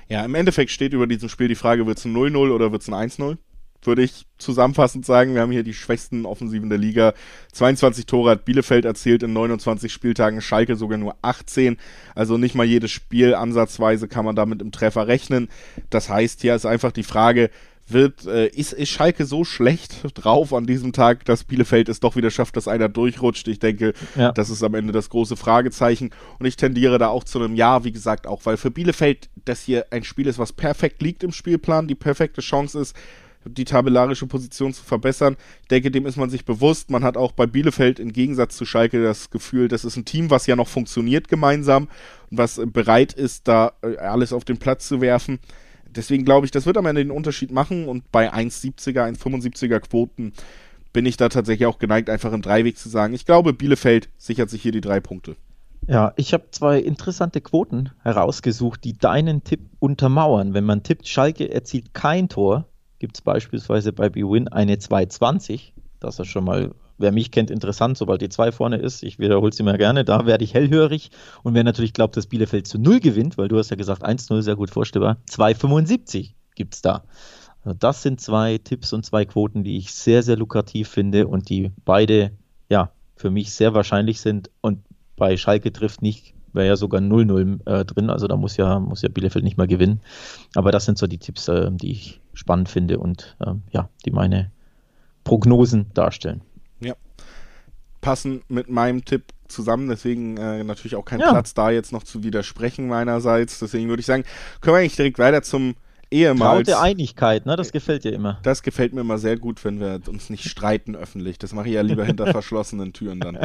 Ja, im Endeffekt steht über diesem Spiel die Frage, wird es ein 0-0 oder wird es ein 1-0? Würde ich zusammenfassend sagen. Wir haben hier die schwächsten Offensiven der Liga. 22 Tore hat Bielefeld erzielt in 29 Spieltagen, Schalke sogar nur 18. Also nicht mal jedes Spiel ansatzweise kann man damit im Treffer rechnen. Das heißt, hier ist einfach die Frage, wird, äh, ist, ist Schalke so schlecht drauf an diesem Tag, dass Bielefeld es doch wieder schafft, dass einer durchrutscht? Ich denke, ja. das ist am Ende das große Fragezeichen. Und ich tendiere da auch zu einem Ja, wie gesagt, auch, weil für Bielefeld das hier ein Spiel ist, was perfekt liegt im Spielplan, die perfekte Chance ist, die tabellarische Position zu verbessern. Ich denke, dem ist man sich bewusst. Man hat auch bei Bielefeld im Gegensatz zu Schalke das Gefühl, das ist ein Team, was ja noch funktioniert gemeinsam und was bereit ist, da äh, alles auf den Platz zu werfen. Deswegen glaube ich, das wird am Ende den Unterschied machen und bei 1,70er, 1,75er Quoten bin ich da tatsächlich auch geneigt, einfach im Dreiweg zu sagen. Ich glaube, Bielefeld sichert sich hier die drei Punkte. Ja, ich habe zwei interessante Quoten herausgesucht, die deinen Tipp untermauern. Wenn man tippt, Schalke erzielt kein Tor, gibt es beispielsweise bei BWin eine 220. Das ist schon mal, wer mich kennt, interessant, sobald die 2 vorne ist. Ich wiederhole sie mir gerne, da werde ich hellhörig. Und wer natürlich glaubt, dass Bielefeld zu 0 gewinnt, weil du hast ja gesagt 1-0, sehr gut vorstellbar, 2,75 gibt es da. Also das sind zwei Tipps und zwei Quoten, die ich sehr, sehr lukrativ finde und die beide, ja, für mich sehr wahrscheinlich sind. Und bei Schalke trifft nicht wäre ja sogar 0-0 äh, drin, also da muss ja, muss ja Bielefeld nicht mal gewinnen. Aber das sind so die Tipps, äh, die ich spannend finde und äh, ja, die meine Prognosen darstellen. Ja. Passen mit meinem Tipp zusammen, deswegen äh, natürlich auch kein ja. Platz da jetzt noch zu widersprechen meinerseits. Deswegen würde ich sagen, können wir eigentlich direkt weiter zum ehemals. Traute Einigkeit, ne? Das gefällt dir immer. Das gefällt mir immer sehr gut, wenn wir uns nicht streiten öffentlich. Das mache ich ja lieber hinter *laughs* verschlossenen Türen dann.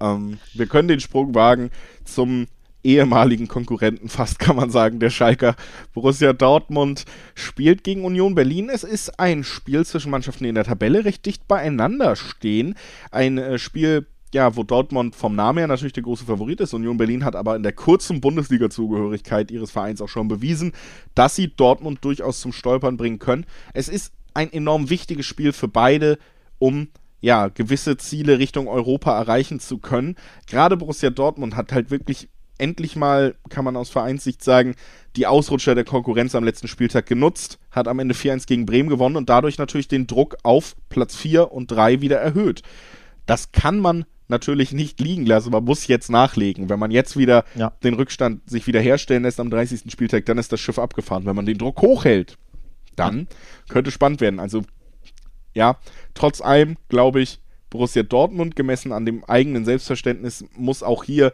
Ähm, wir können den Sprung wagen zum ehemaligen Konkurrenten, fast kann man sagen, der Schalker. Borussia Dortmund spielt gegen Union Berlin. Es ist ein Spiel zwischen Mannschaften, die in der Tabelle recht dicht beieinander stehen. Ein äh, Spiel, ja, wo Dortmund vom Namen her natürlich der große Favorit ist. Union Berlin hat aber in der kurzen Bundesliga-Zugehörigkeit ihres Vereins auch schon bewiesen, dass sie Dortmund durchaus zum Stolpern bringen können. Es ist ein enorm wichtiges Spiel für beide, um ja, gewisse Ziele Richtung Europa erreichen zu können. Gerade Borussia Dortmund hat halt wirklich endlich mal, kann man aus Vereinssicht sagen, die Ausrutscher der Konkurrenz am letzten Spieltag genutzt, hat am Ende 4-1 gegen Bremen gewonnen und dadurch natürlich den Druck auf Platz 4 und 3 wieder erhöht. Das kann man natürlich nicht liegen lassen. Man muss jetzt nachlegen. Wenn man jetzt wieder ja. den Rückstand sich wieder herstellen lässt am 30. Spieltag, dann ist das Schiff abgefahren. Wenn man den Druck hochhält, dann könnte spannend werden. Also ja, trotz allem glaube ich, Borussia Dortmund gemessen an dem eigenen Selbstverständnis muss auch hier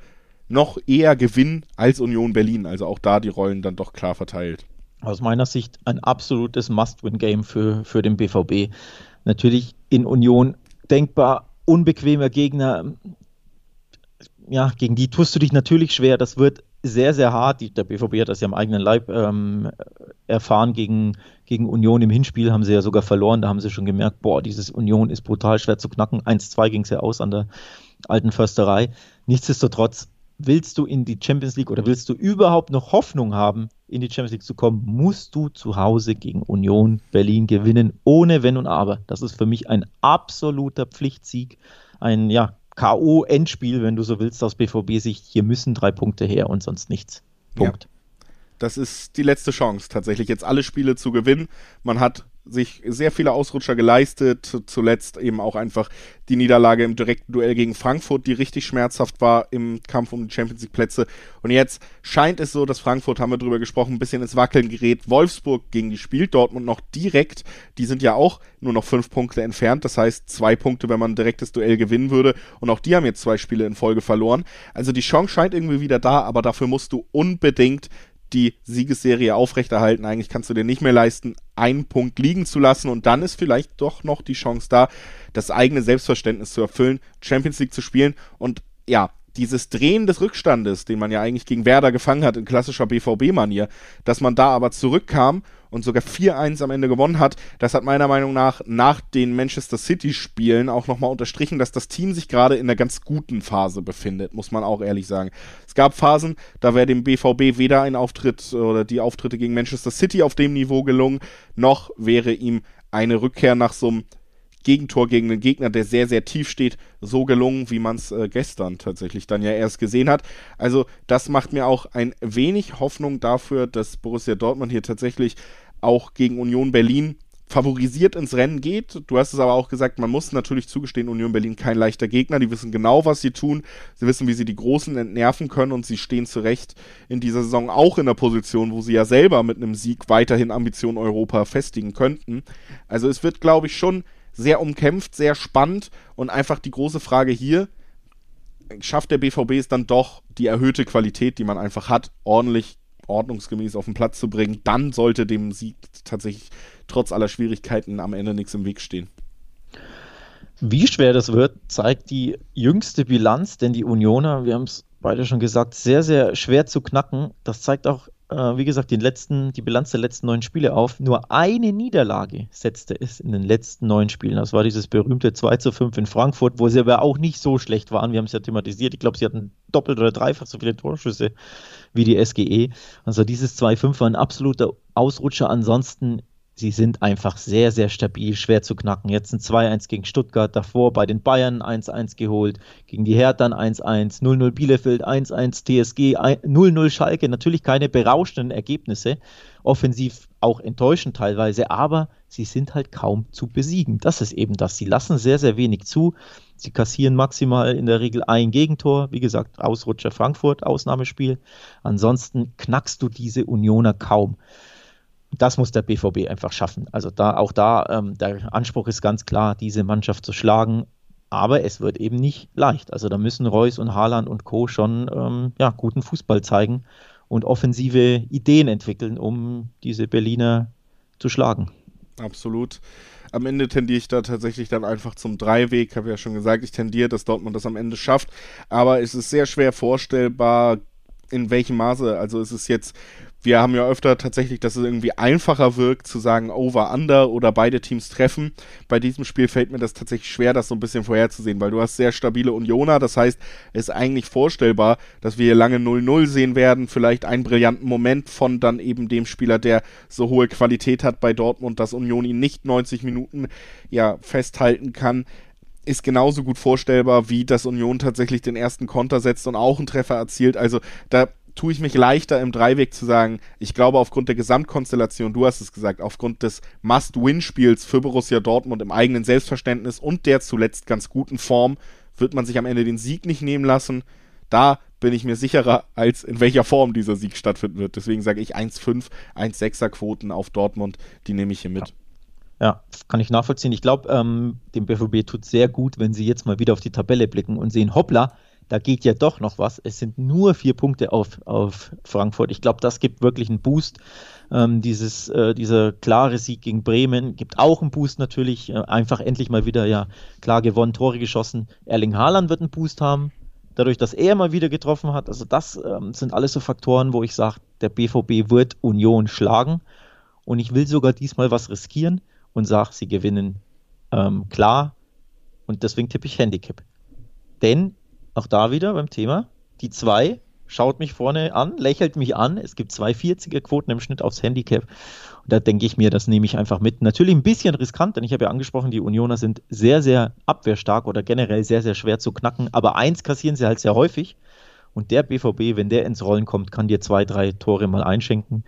noch eher gewinnen als Union Berlin. Also auch da die Rollen dann doch klar verteilt. Aus meiner Sicht ein absolutes Must-Win-Game für, für den BVB. Natürlich in Union denkbar unbequemer Gegner. Ja, gegen die tust du dich natürlich schwer. Das wird sehr, sehr hart. Der BVB hat das ja am eigenen Leib ähm, erfahren gegen, gegen Union im Hinspiel. Haben sie ja sogar verloren. Da haben sie schon gemerkt, boah, dieses Union ist brutal schwer zu knacken. 1-2 ging es ja aus an der alten Försterei. Nichtsdestotrotz willst du in die Champions League oder willst du überhaupt noch Hoffnung haben, in die Champions League zu kommen, musst du zu Hause gegen Union Berlin gewinnen, ohne Wenn und Aber. Das ist für mich ein absoluter Pflichtsieg, ein ja, K.O.-Endspiel, wenn du so willst, aus BVB-Sicht. Hier müssen drei Punkte her und sonst nichts. Punkt. Ja. Das ist die letzte Chance, tatsächlich jetzt alle Spiele zu gewinnen. Man hat sich sehr viele Ausrutscher geleistet. Zuletzt eben auch einfach die Niederlage im direkten Duell gegen Frankfurt, die richtig schmerzhaft war im Kampf um die Champions League Plätze. Und jetzt scheint es so, dass Frankfurt, haben wir drüber gesprochen, ein bisschen ins Wackeln gerät. Wolfsburg gegen die spielt Dortmund noch direkt. Die sind ja auch nur noch fünf Punkte entfernt. Das heißt, zwei Punkte, wenn man ein direktes Duell gewinnen würde. Und auch die haben jetzt zwei Spiele in Folge verloren. Also die Chance scheint irgendwie wieder da, aber dafür musst du unbedingt die Siegesserie aufrechterhalten. Eigentlich kannst du dir nicht mehr leisten, einen Punkt liegen zu lassen und dann ist vielleicht doch noch die Chance da, das eigene Selbstverständnis zu erfüllen, Champions League zu spielen und ja, dieses Drehen des Rückstandes, den man ja eigentlich gegen Werder gefangen hat in klassischer BVB-Manier, dass man da aber zurückkam und sogar 4-1 am Ende gewonnen hat, das hat meiner Meinung nach nach den Manchester City-Spielen auch nochmal unterstrichen, dass das Team sich gerade in einer ganz guten Phase befindet, muss man auch ehrlich sagen. Es gab Phasen, da wäre dem BVB weder ein Auftritt oder die Auftritte gegen Manchester City auf dem Niveau gelungen, noch wäre ihm eine Rückkehr nach so einem Gegentor gegen einen Gegner, der sehr, sehr tief steht, so gelungen, wie man es äh, gestern tatsächlich dann ja erst gesehen hat. Also das macht mir auch ein wenig Hoffnung dafür, dass Borussia Dortmund hier tatsächlich auch gegen Union Berlin favorisiert ins Rennen geht. Du hast es aber auch gesagt, man muss natürlich zugestehen, Union Berlin kein leichter Gegner. Die wissen genau, was sie tun. Sie wissen, wie sie die Großen entnerven können und sie stehen zu Recht in dieser Saison auch in der Position, wo sie ja selber mit einem Sieg weiterhin Ambitionen Europa festigen könnten. Also es wird, glaube ich, schon sehr umkämpft, sehr spannend und einfach die große Frage hier, schafft der BVB es dann doch, die erhöhte Qualität, die man einfach hat, ordentlich, ordnungsgemäß auf den Platz zu bringen, dann sollte dem Sieg tatsächlich trotz aller Schwierigkeiten am Ende nichts im Weg stehen. Wie schwer das wird, zeigt die jüngste Bilanz, denn die Unioner, wir haben es beide schon gesagt, sehr, sehr schwer zu knacken. Das zeigt auch äh, wie gesagt, den letzten, die Bilanz der letzten neun Spiele auf. Nur eine Niederlage setzte es in den letzten neun Spielen. Das war dieses berühmte 2 zu 5 in Frankfurt, wo sie aber auch nicht so schlecht waren. Wir haben es ja thematisiert. Ich glaube, sie hatten doppelt oder dreifach so viele Torschüsse wie die SGE. Also dieses 2-5 war ein absoluter Ausrutscher. Ansonsten sie sind einfach sehr, sehr stabil, schwer zu knacken. Jetzt ein 2-1 gegen Stuttgart, davor bei den Bayern 1-1 geholt, gegen die Hertha 1-1, 0-0 Bielefeld, 1-1 TSG, 0-0 Schalke. Natürlich keine berauschenden Ergebnisse, offensiv auch enttäuschend teilweise, aber sie sind halt kaum zu besiegen. Das ist eben das. Sie lassen sehr, sehr wenig zu. Sie kassieren maximal in der Regel ein Gegentor. Wie gesagt, Ausrutscher Frankfurt, Ausnahmespiel. Ansonsten knackst du diese Unioner kaum das muss der BVB einfach schaffen. Also da auch da, ähm, der Anspruch ist ganz klar, diese Mannschaft zu schlagen. Aber es wird eben nicht leicht. Also da müssen Reus und Haaland und Co. schon ähm, ja, guten Fußball zeigen und offensive Ideen entwickeln, um diese Berliner zu schlagen. Absolut. Am Ende tendiere ich da tatsächlich dann einfach zum Dreiweg. Habe ja schon gesagt, ich tendiere, dass Dortmund das am Ende schafft. Aber es ist sehr schwer vorstellbar, in welchem Maße. Also es ist jetzt wir haben ja öfter tatsächlich, dass es irgendwie einfacher wirkt, zu sagen over, under oder beide Teams treffen. Bei diesem Spiel fällt mir das tatsächlich schwer, das so ein bisschen vorherzusehen, weil du hast sehr stabile Unioner. Das heißt, es ist eigentlich vorstellbar, dass wir hier lange 0-0 sehen werden. Vielleicht einen brillanten Moment von dann eben dem Spieler, der so hohe Qualität hat bei Dortmund, dass Union ihn nicht 90 Minuten ja festhalten kann ist genauso gut vorstellbar, wie dass Union tatsächlich den ersten Konter setzt und auch einen Treffer erzielt. Also da tue ich mich leichter im Dreiweg zu sagen, ich glaube aufgrund der Gesamtkonstellation, du hast es gesagt, aufgrund des Must-Win-Spiels für Borussia Dortmund im eigenen Selbstverständnis und der zuletzt ganz guten Form, wird man sich am Ende den Sieg nicht nehmen lassen. Da bin ich mir sicherer, als in welcher Form dieser Sieg stattfinden wird. Deswegen sage ich 1,5, 1,6er Quoten auf Dortmund, die nehme ich hier mit. Ja. kann ich nachvollziehen. Ich glaube, ähm, dem BVB tut sehr gut, wenn sie jetzt mal wieder auf die Tabelle blicken und sehen, hoppla, da geht ja doch noch was. Es sind nur vier Punkte auf, auf Frankfurt. Ich glaube, das gibt wirklich einen Boost. Ähm, dieses, äh, dieser klare Sieg gegen Bremen gibt auch einen Boost natürlich. Äh, einfach endlich mal wieder ja klar gewonnen, Tore geschossen. Erling Haaland wird einen Boost haben, dadurch, dass er mal wieder getroffen hat. Also das ähm, sind alles so Faktoren, wo ich sage, der BVB wird Union schlagen. Und ich will sogar diesmal was riskieren und sage, sie gewinnen ähm, klar. Und deswegen tippe ich Handicap. Denn auch da wieder beim Thema. Die 2 schaut mich vorne an, lächelt mich an. Es gibt zwei 40er Quoten im Schnitt aufs Handicap. Und da denke ich mir, das nehme ich einfach mit. Natürlich ein bisschen riskant, denn ich habe ja angesprochen, die Unioner sind sehr, sehr abwehrstark oder generell sehr, sehr schwer zu knacken. Aber eins kassieren sie halt sehr häufig. Und der BVB, wenn der ins Rollen kommt, kann dir zwei, drei Tore mal einschenken.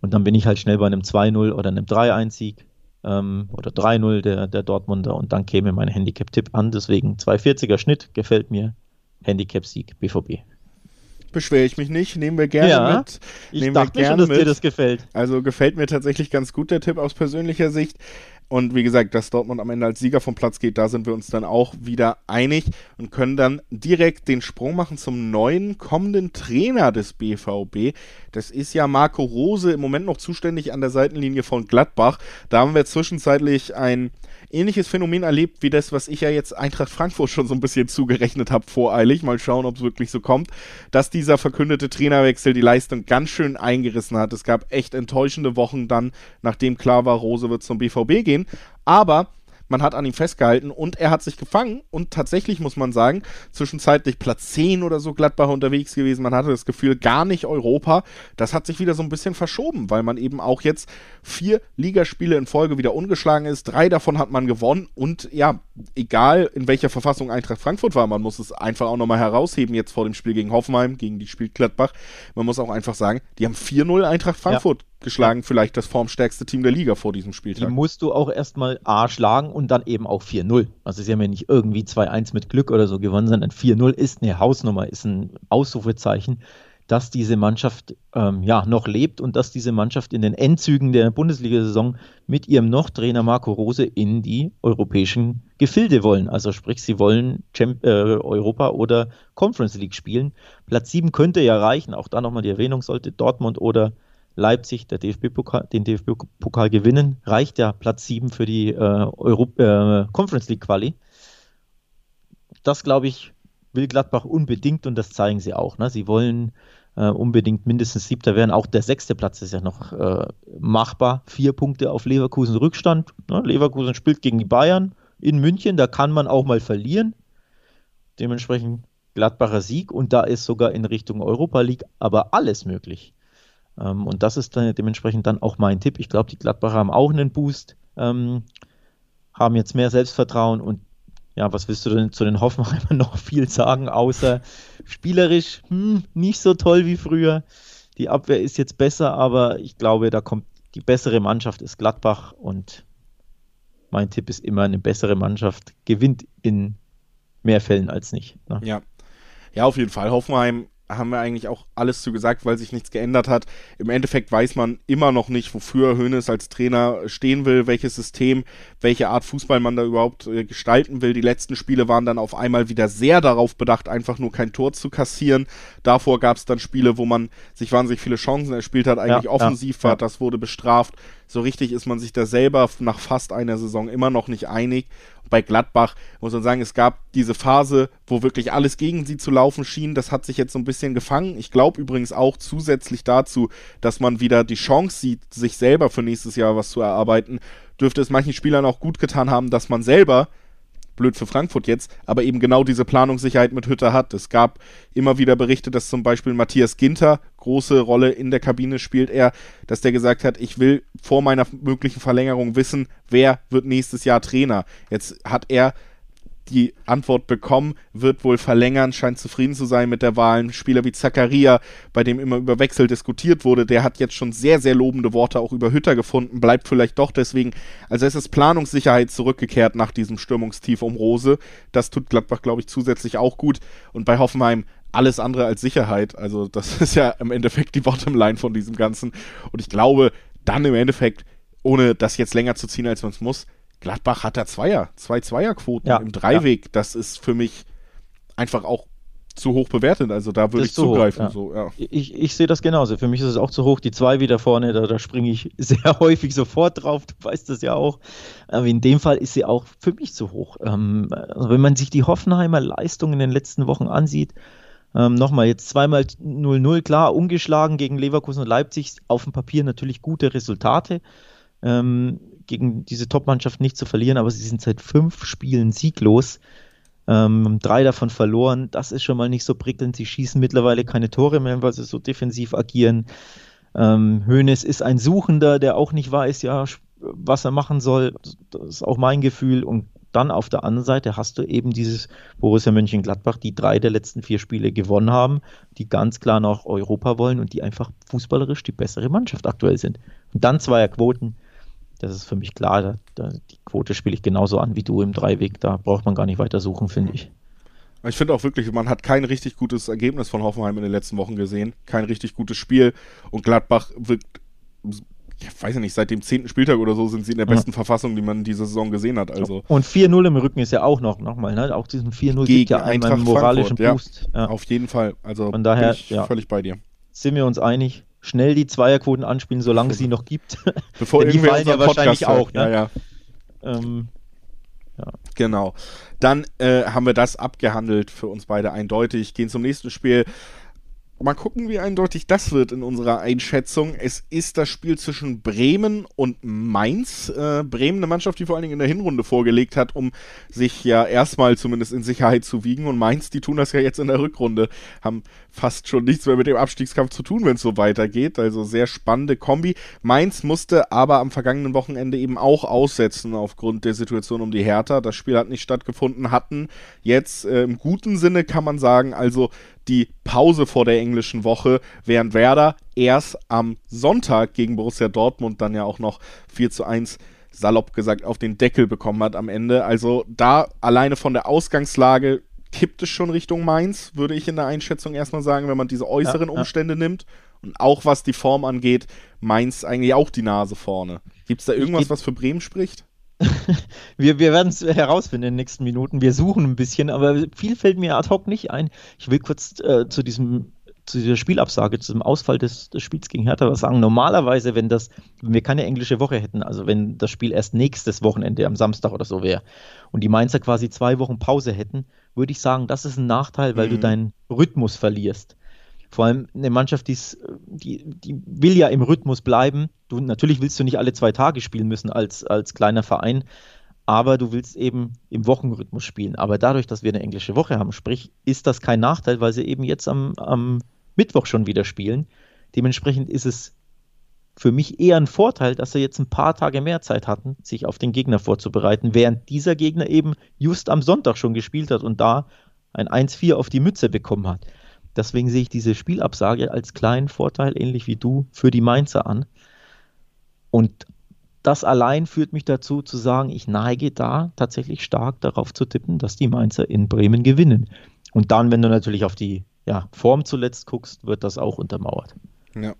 Und dann bin ich halt schnell bei einem 2-0 oder einem 3-1-Sieg ähm, oder 3-0 der, der Dortmunder und dann käme mein Handicap-Tipp an. Deswegen 2,40er Schnitt gefällt mir. Handicap-Sieg BVB. Beschwere ich mich nicht, nehmen wir gerne ja, mit. Ich nehmen dachte wir gerne schon, dass mit. dir das gefällt. Also gefällt mir tatsächlich ganz gut der Tipp aus persönlicher Sicht. Und wie gesagt, dass Dortmund am Ende als Sieger vom Platz geht, da sind wir uns dann auch wieder einig und können dann direkt den Sprung machen zum neuen kommenden Trainer des BVB. Das ist ja Marco Rose, im Moment noch zuständig an der Seitenlinie von Gladbach. Da haben wir zwischenzeitlich ein ähnliches Phänomen erlebt wie das, was ich ja jetzt Eintracht Frankfurt schon so ein bisschen zugerechnet habe, voreilig. Mal schauen, ob es wirklich so kommt, dass dieser verkündete Trainerwechsel die Leistung ganz schön eingerissen hat. Es gab echt enttäuschende Wochen dann, nachdem klar war, Rose wird zum BVB gehen. Aber man hat an ihm festgehalten und er hat sich gefangen und tatsächlich muss man sagen, zwischenzeitlich Platz 10 oder so Gladbach unterwegs gewesen. Man hatte das Gefühl, gar nicht Europa. Das hat sich wieder so ein bisschen verschoben, weil man eben auch jetzt vier Ligaspiele in Folge wieder ungeschlagen ist. Drei davon hat man gewonnen und ja, egal in welcher Verfassung Eintracht Frankfurt war, man muss es einfach auch nochmal herausheben jetzt vor dem Spiel gegen Hoffenheim, gegen die spielt Gladbach. Man muss auch einfach sagen, die haben 4-0 Eintracht Frankfurt ja geschlagen, vielleicht das formstärkste Team der Liga vor diesem Spieltag. Die musst du auch erstmal A schlagen und dann eben auch 4-0. Also sie haben ja nicht irgendwie 2-1 mit Glück oder so gewonnen, sondern 4-0 ist eine Hausnummer, ist ein Ausrufezeichen, dass diese Mannschaft ähm, ja noch lebt und dass diese Mannschaft in den Endzügen der Bundesliga-Saison mit ihrem noch Trainer Marco Rose in die europäischen Gefilde wollen. Also sprich, sie wollen Champ äh, Europa oder Conference League spielen. Platz 7 könnte ja reichen, auch da nochmal die Erwähnung sollte Dortmund oder Leipzig der DFB-Pokal, den DFB-Pokal gewinnen, reicht ja Platz 7 für die äh, Euro äh, Conference League Quali. Das, glaube ich, will Gladbach unbedingt und das zeigen sie auch. Ne? Sie wollen äh, unbedingt mindestens siebter werden. Auch der sechste Platz ist ja noch äh, machbar. Vier Punkte auf Leverkusen Rückstand. Ne? Leverkusen spielt gegen die Bayern in München, da kann man auch mal verlieren. Dementsprechend Gladbacher Sieg und da ist sogar in Richtung Europa League aber alles möglich. Ähm, und das ist dann dementsprechend dann auch mein Tipp. Ich glaube, die Gladbacher haben auch einen Boost, ähm, haben jetzt mehr Selbstvertrauen und ja, was willst du denn zu den Hoffenheimern *laughs* noch viel sagen, außer spielerisch hm, nicht so toll wie früher. Die Abwehr ist jetzt besser, aber ich glaube, da kommt die bessere Mannschaft ist Gladbach und mein Tipp ist immer, eine bessere Mannschaft gewinnt in mehr Fällen als nicht. Ne? Ja. Ja, auf jeden Fall. Hoffenheim haben wir eigentlich auch alles zu gesagt, weil sich nichts geändert hat. Im Endeffekt weiß man immer noch nicht, wofür Hoeneß als Trainer stehen will, welches System, welche Art Fußball man da überhaupt äh, gestalten will. Die letzten Spiele waren dann auf einmal wieder sehr darauf bedacht, einfach nur kein Tor zu kassieren. Davor gab es dann Spiele, wo man sich wahnsinnig viele Chancen erspielt hat, eigentlich ja, offensiv ja, war, ja. das wurde bestraft. So richtig ist man sich da selber nach fast einer Saison immer noch nicht einig bei Gladbach muss man sagen, es gab diese Phase, wo wirklich alles gegen sie zu laufen schien. Das hat sich jetzt so ein bisschen gefangen. Ich glaube übrigens auch zusätzlich dazu, dass man wieder die Chance sieht, sich selber für nächstes Jahr was zu erarbeiten, dürfte es manchen Spielern auch gut getan haben, dass man selber blöd für Frankfurt jetzt, aber eben genau diese Planungssicherheit mit Hütter hat. Es gab immer wieder Berichte, dass zum Beispiel Matthias Ginter große Rolle in der Kabine spielt er, dass der gesagt hat, ich will vor meiner möglichen Verlängerung wissen, wer wird nächstes Jahr Trainer. Jetzt hat er die Antwort bekommen, wird wohl verlängern, scheint zufrieden zu sein mit der Wahl. Ein Spieler wie Zakaria, bei dem immer über Wechsel diskutiert wurde, der hat jetzt schon sehr, sehr lobende Worte auch über Hütter gefunden, bleibt vielleicht doch deswegen. Also es ist Planungssicherheit zurückgekehrt nach diesem Stürmungstief um Rose. Das tut Gladbach, glaube ich, zusätzlich auch gut. Und bei Hoffenheim alles andere als Sicherheit. Also das *laughs* ist ja im Endeffekt die Bottomline von diesem Ganzen. Und ich glaube, dann im Endeffekt, ohne das jetzt länger zu ziehen, als man es muss, Gladbach hat da Zweier, zwei Zweierquoten ja, im Dreiweg. Ja. Das ist für mich einfach auch zu hoch bewertet. Also da würde ich zugreifen. Hoch, ja. So. Ich, ich sehe das genauso. Für mich ist es auch zu hoch. Die zwei wieder vorne, da, da springe ich *laughs* sehr häufig sofort drauf. Du weißt das ja auch. Aber in dem Fall ist sie auch für mich zu hoch. Ähm, also wenn man sich die Hoffenheimer Leistung in den letzten Wochen ansieht, ähm, Nochmal, jetzt zweimal 0-0, klar, ungeschlagen gegen Leverkusen und Leipzig, auf dem Papier natürlich gute Resultate. Ähm, gegen diese Top-Mannschaft nicht zu verlieren, aber sie sind seit fünf Spielen sieglos. Ähm, drei davon verloren. Das ist schon mal nicht so prickelnd. Sie schießen mittlerweile keine Tore mehr, weil sie so defensiv agieren. Ähm, ist ein Suchender, der auch nicht weiß, ja, was er machen soll. Das ist auch mein Gefühl. Und dann auf der anderen Seite hast du eben dieses Borussia Mönchengladbach, die drei der letzten vier Spiele gewonnen haben, die ganz klar nach Europa wollen und die einfach fußballerisch die bessere Mannschaft aktuell sind. Und dann zweier Quoten das ist für mich klar. Da, da, die Quote spiele ich genauso an wie du im Dreiweg. Da braucht man gar nicht weiter suchen, finde ich. Ich finde auch wirklich, man hat kein richtig gutes Ergebnis von Hoffenheim in den letzten Wochen gesehen. Kein richtig gutes Spiel. Und Gladbach wirkt, ich weiß ja nicht, seit dem zehnten Spieltag oder so sind sie in der besten ja. Verfassung, die man diese Saison gesehen hat. Also. Und 4-0 im Rücken ist ja auch noch, nochmal, ne? Auch diesen 4-0 gibt ja einen moralischen Boost. Ja, ja. Auf jeden Fall. Also Von daher, bin ich völlig bei dir. Sind wir uns einig? Schnell die Zweierquoten anspielen, solange es sie noch gibt. *laughs* Bevor die fallen ja wahrscheinlich auch. Ne? Ja, ja. Ähm, ja. Genau. Dann äh, haben wir das abgehandelt für uns beide eindeutig. Gehen zum nächsten Spiel. Mal gucken, wie eindeutig das wird in unserer Einschätzung. Es ist das Spiel zwischen Bremen und Mainz. Äh, Bremen, eine Mannschaft, die vor allen Dingen in der Hinrunde vorgelegt hat, um sich ja erstmal zumindest in Sicherheit zu wiegen. Und Mainz, die tun das ja jetzt in der Rückrunde, haben fast schon nichts mehr mit dem Abstiegskampf zu tun, wenn es so weitergeht. Also sehr spannende Kombi. Mainz musste aber am vergangenen Wochenende eben auch aussetzen aufgrund der Situation um die Hertha. Das Spiel hat nicht stattgefunden, hatten jetzt äh, im guten Sinne kann man sagen, also die Pause vor der englischen Woche, während Werder erst am Sonntag gegen Borussia Dortmund dann ja auch noch 4 zu 1 salopp gesagt auf den Deckel bekommen hat am Ende. Also da alleine von der Ausgangslage kippt es schon Richtung Mainz, würde ich in der Einschätzung erstmal sagen, wenn man diese äußeren ja, ja. Umstände nimmt. Und auch was die Form angeht, Mainz eigentlich auch die Nase vorne. Gibt es da irgendwas, was für Bremen spricht? *laughs* wir wir werden es herausfinden in den nächsten Minuten. Wir suchen ein bisschen, aber viel fällt mir ad hoc nicht ein. Ich will kurz äh, zu diesem zu dieser Spielabsage, zu dem Ausfall des, des Spiels gegen Hertha was sagen. Normalerweise, wenn das, wenn wir keine englische Woche hätten, also wenn das Spiel erst nächstes Wochenende am Samstag oder so wäre und die Mainzer quasi zwei Wochen Pause hätten, würde ich sagen, das ist ein Nachteil, weil mhm. du deinen Rhythmus verlierst. Vor allem eine Mannschaft, die, die will ja im Rhythmus bleiben. Du, natürlich willst du nicht alle zwei Tage spielen müssen als, als kleiner Verein, aber du willst eben im Wochenrhythmus spielen. Aber dadurch, dass wir eine englische Woche haben, sprich, ist das kein Nachteil, weil sie eben jetzt am, am Mittwoch schon wieder spielen. Dementsprechend ist es für mich eher ein Vorteil, dass sie jetzt ein paar Tage mehr Zeit hatten, sich auf den Gegner vorzubereiten, während dieser Gegner eben just am Sonntag schon gespielt hat und da ein 1-4 auf die Mütze bekommen hat. Deswegen sehe ich diese Spielabsage als kleinen Vorteil, ähnlich wie du, für die Mainzer an. Und das allein führt mich dazu zu sagen, ich neige da tatsächlich stark darauf zu tippen, dass die Mainzer in Bremen gewinnen. Und dann, wenn du natürlich auf die ja, Form zuletzt guckst, wird das auch untermauert. Ja.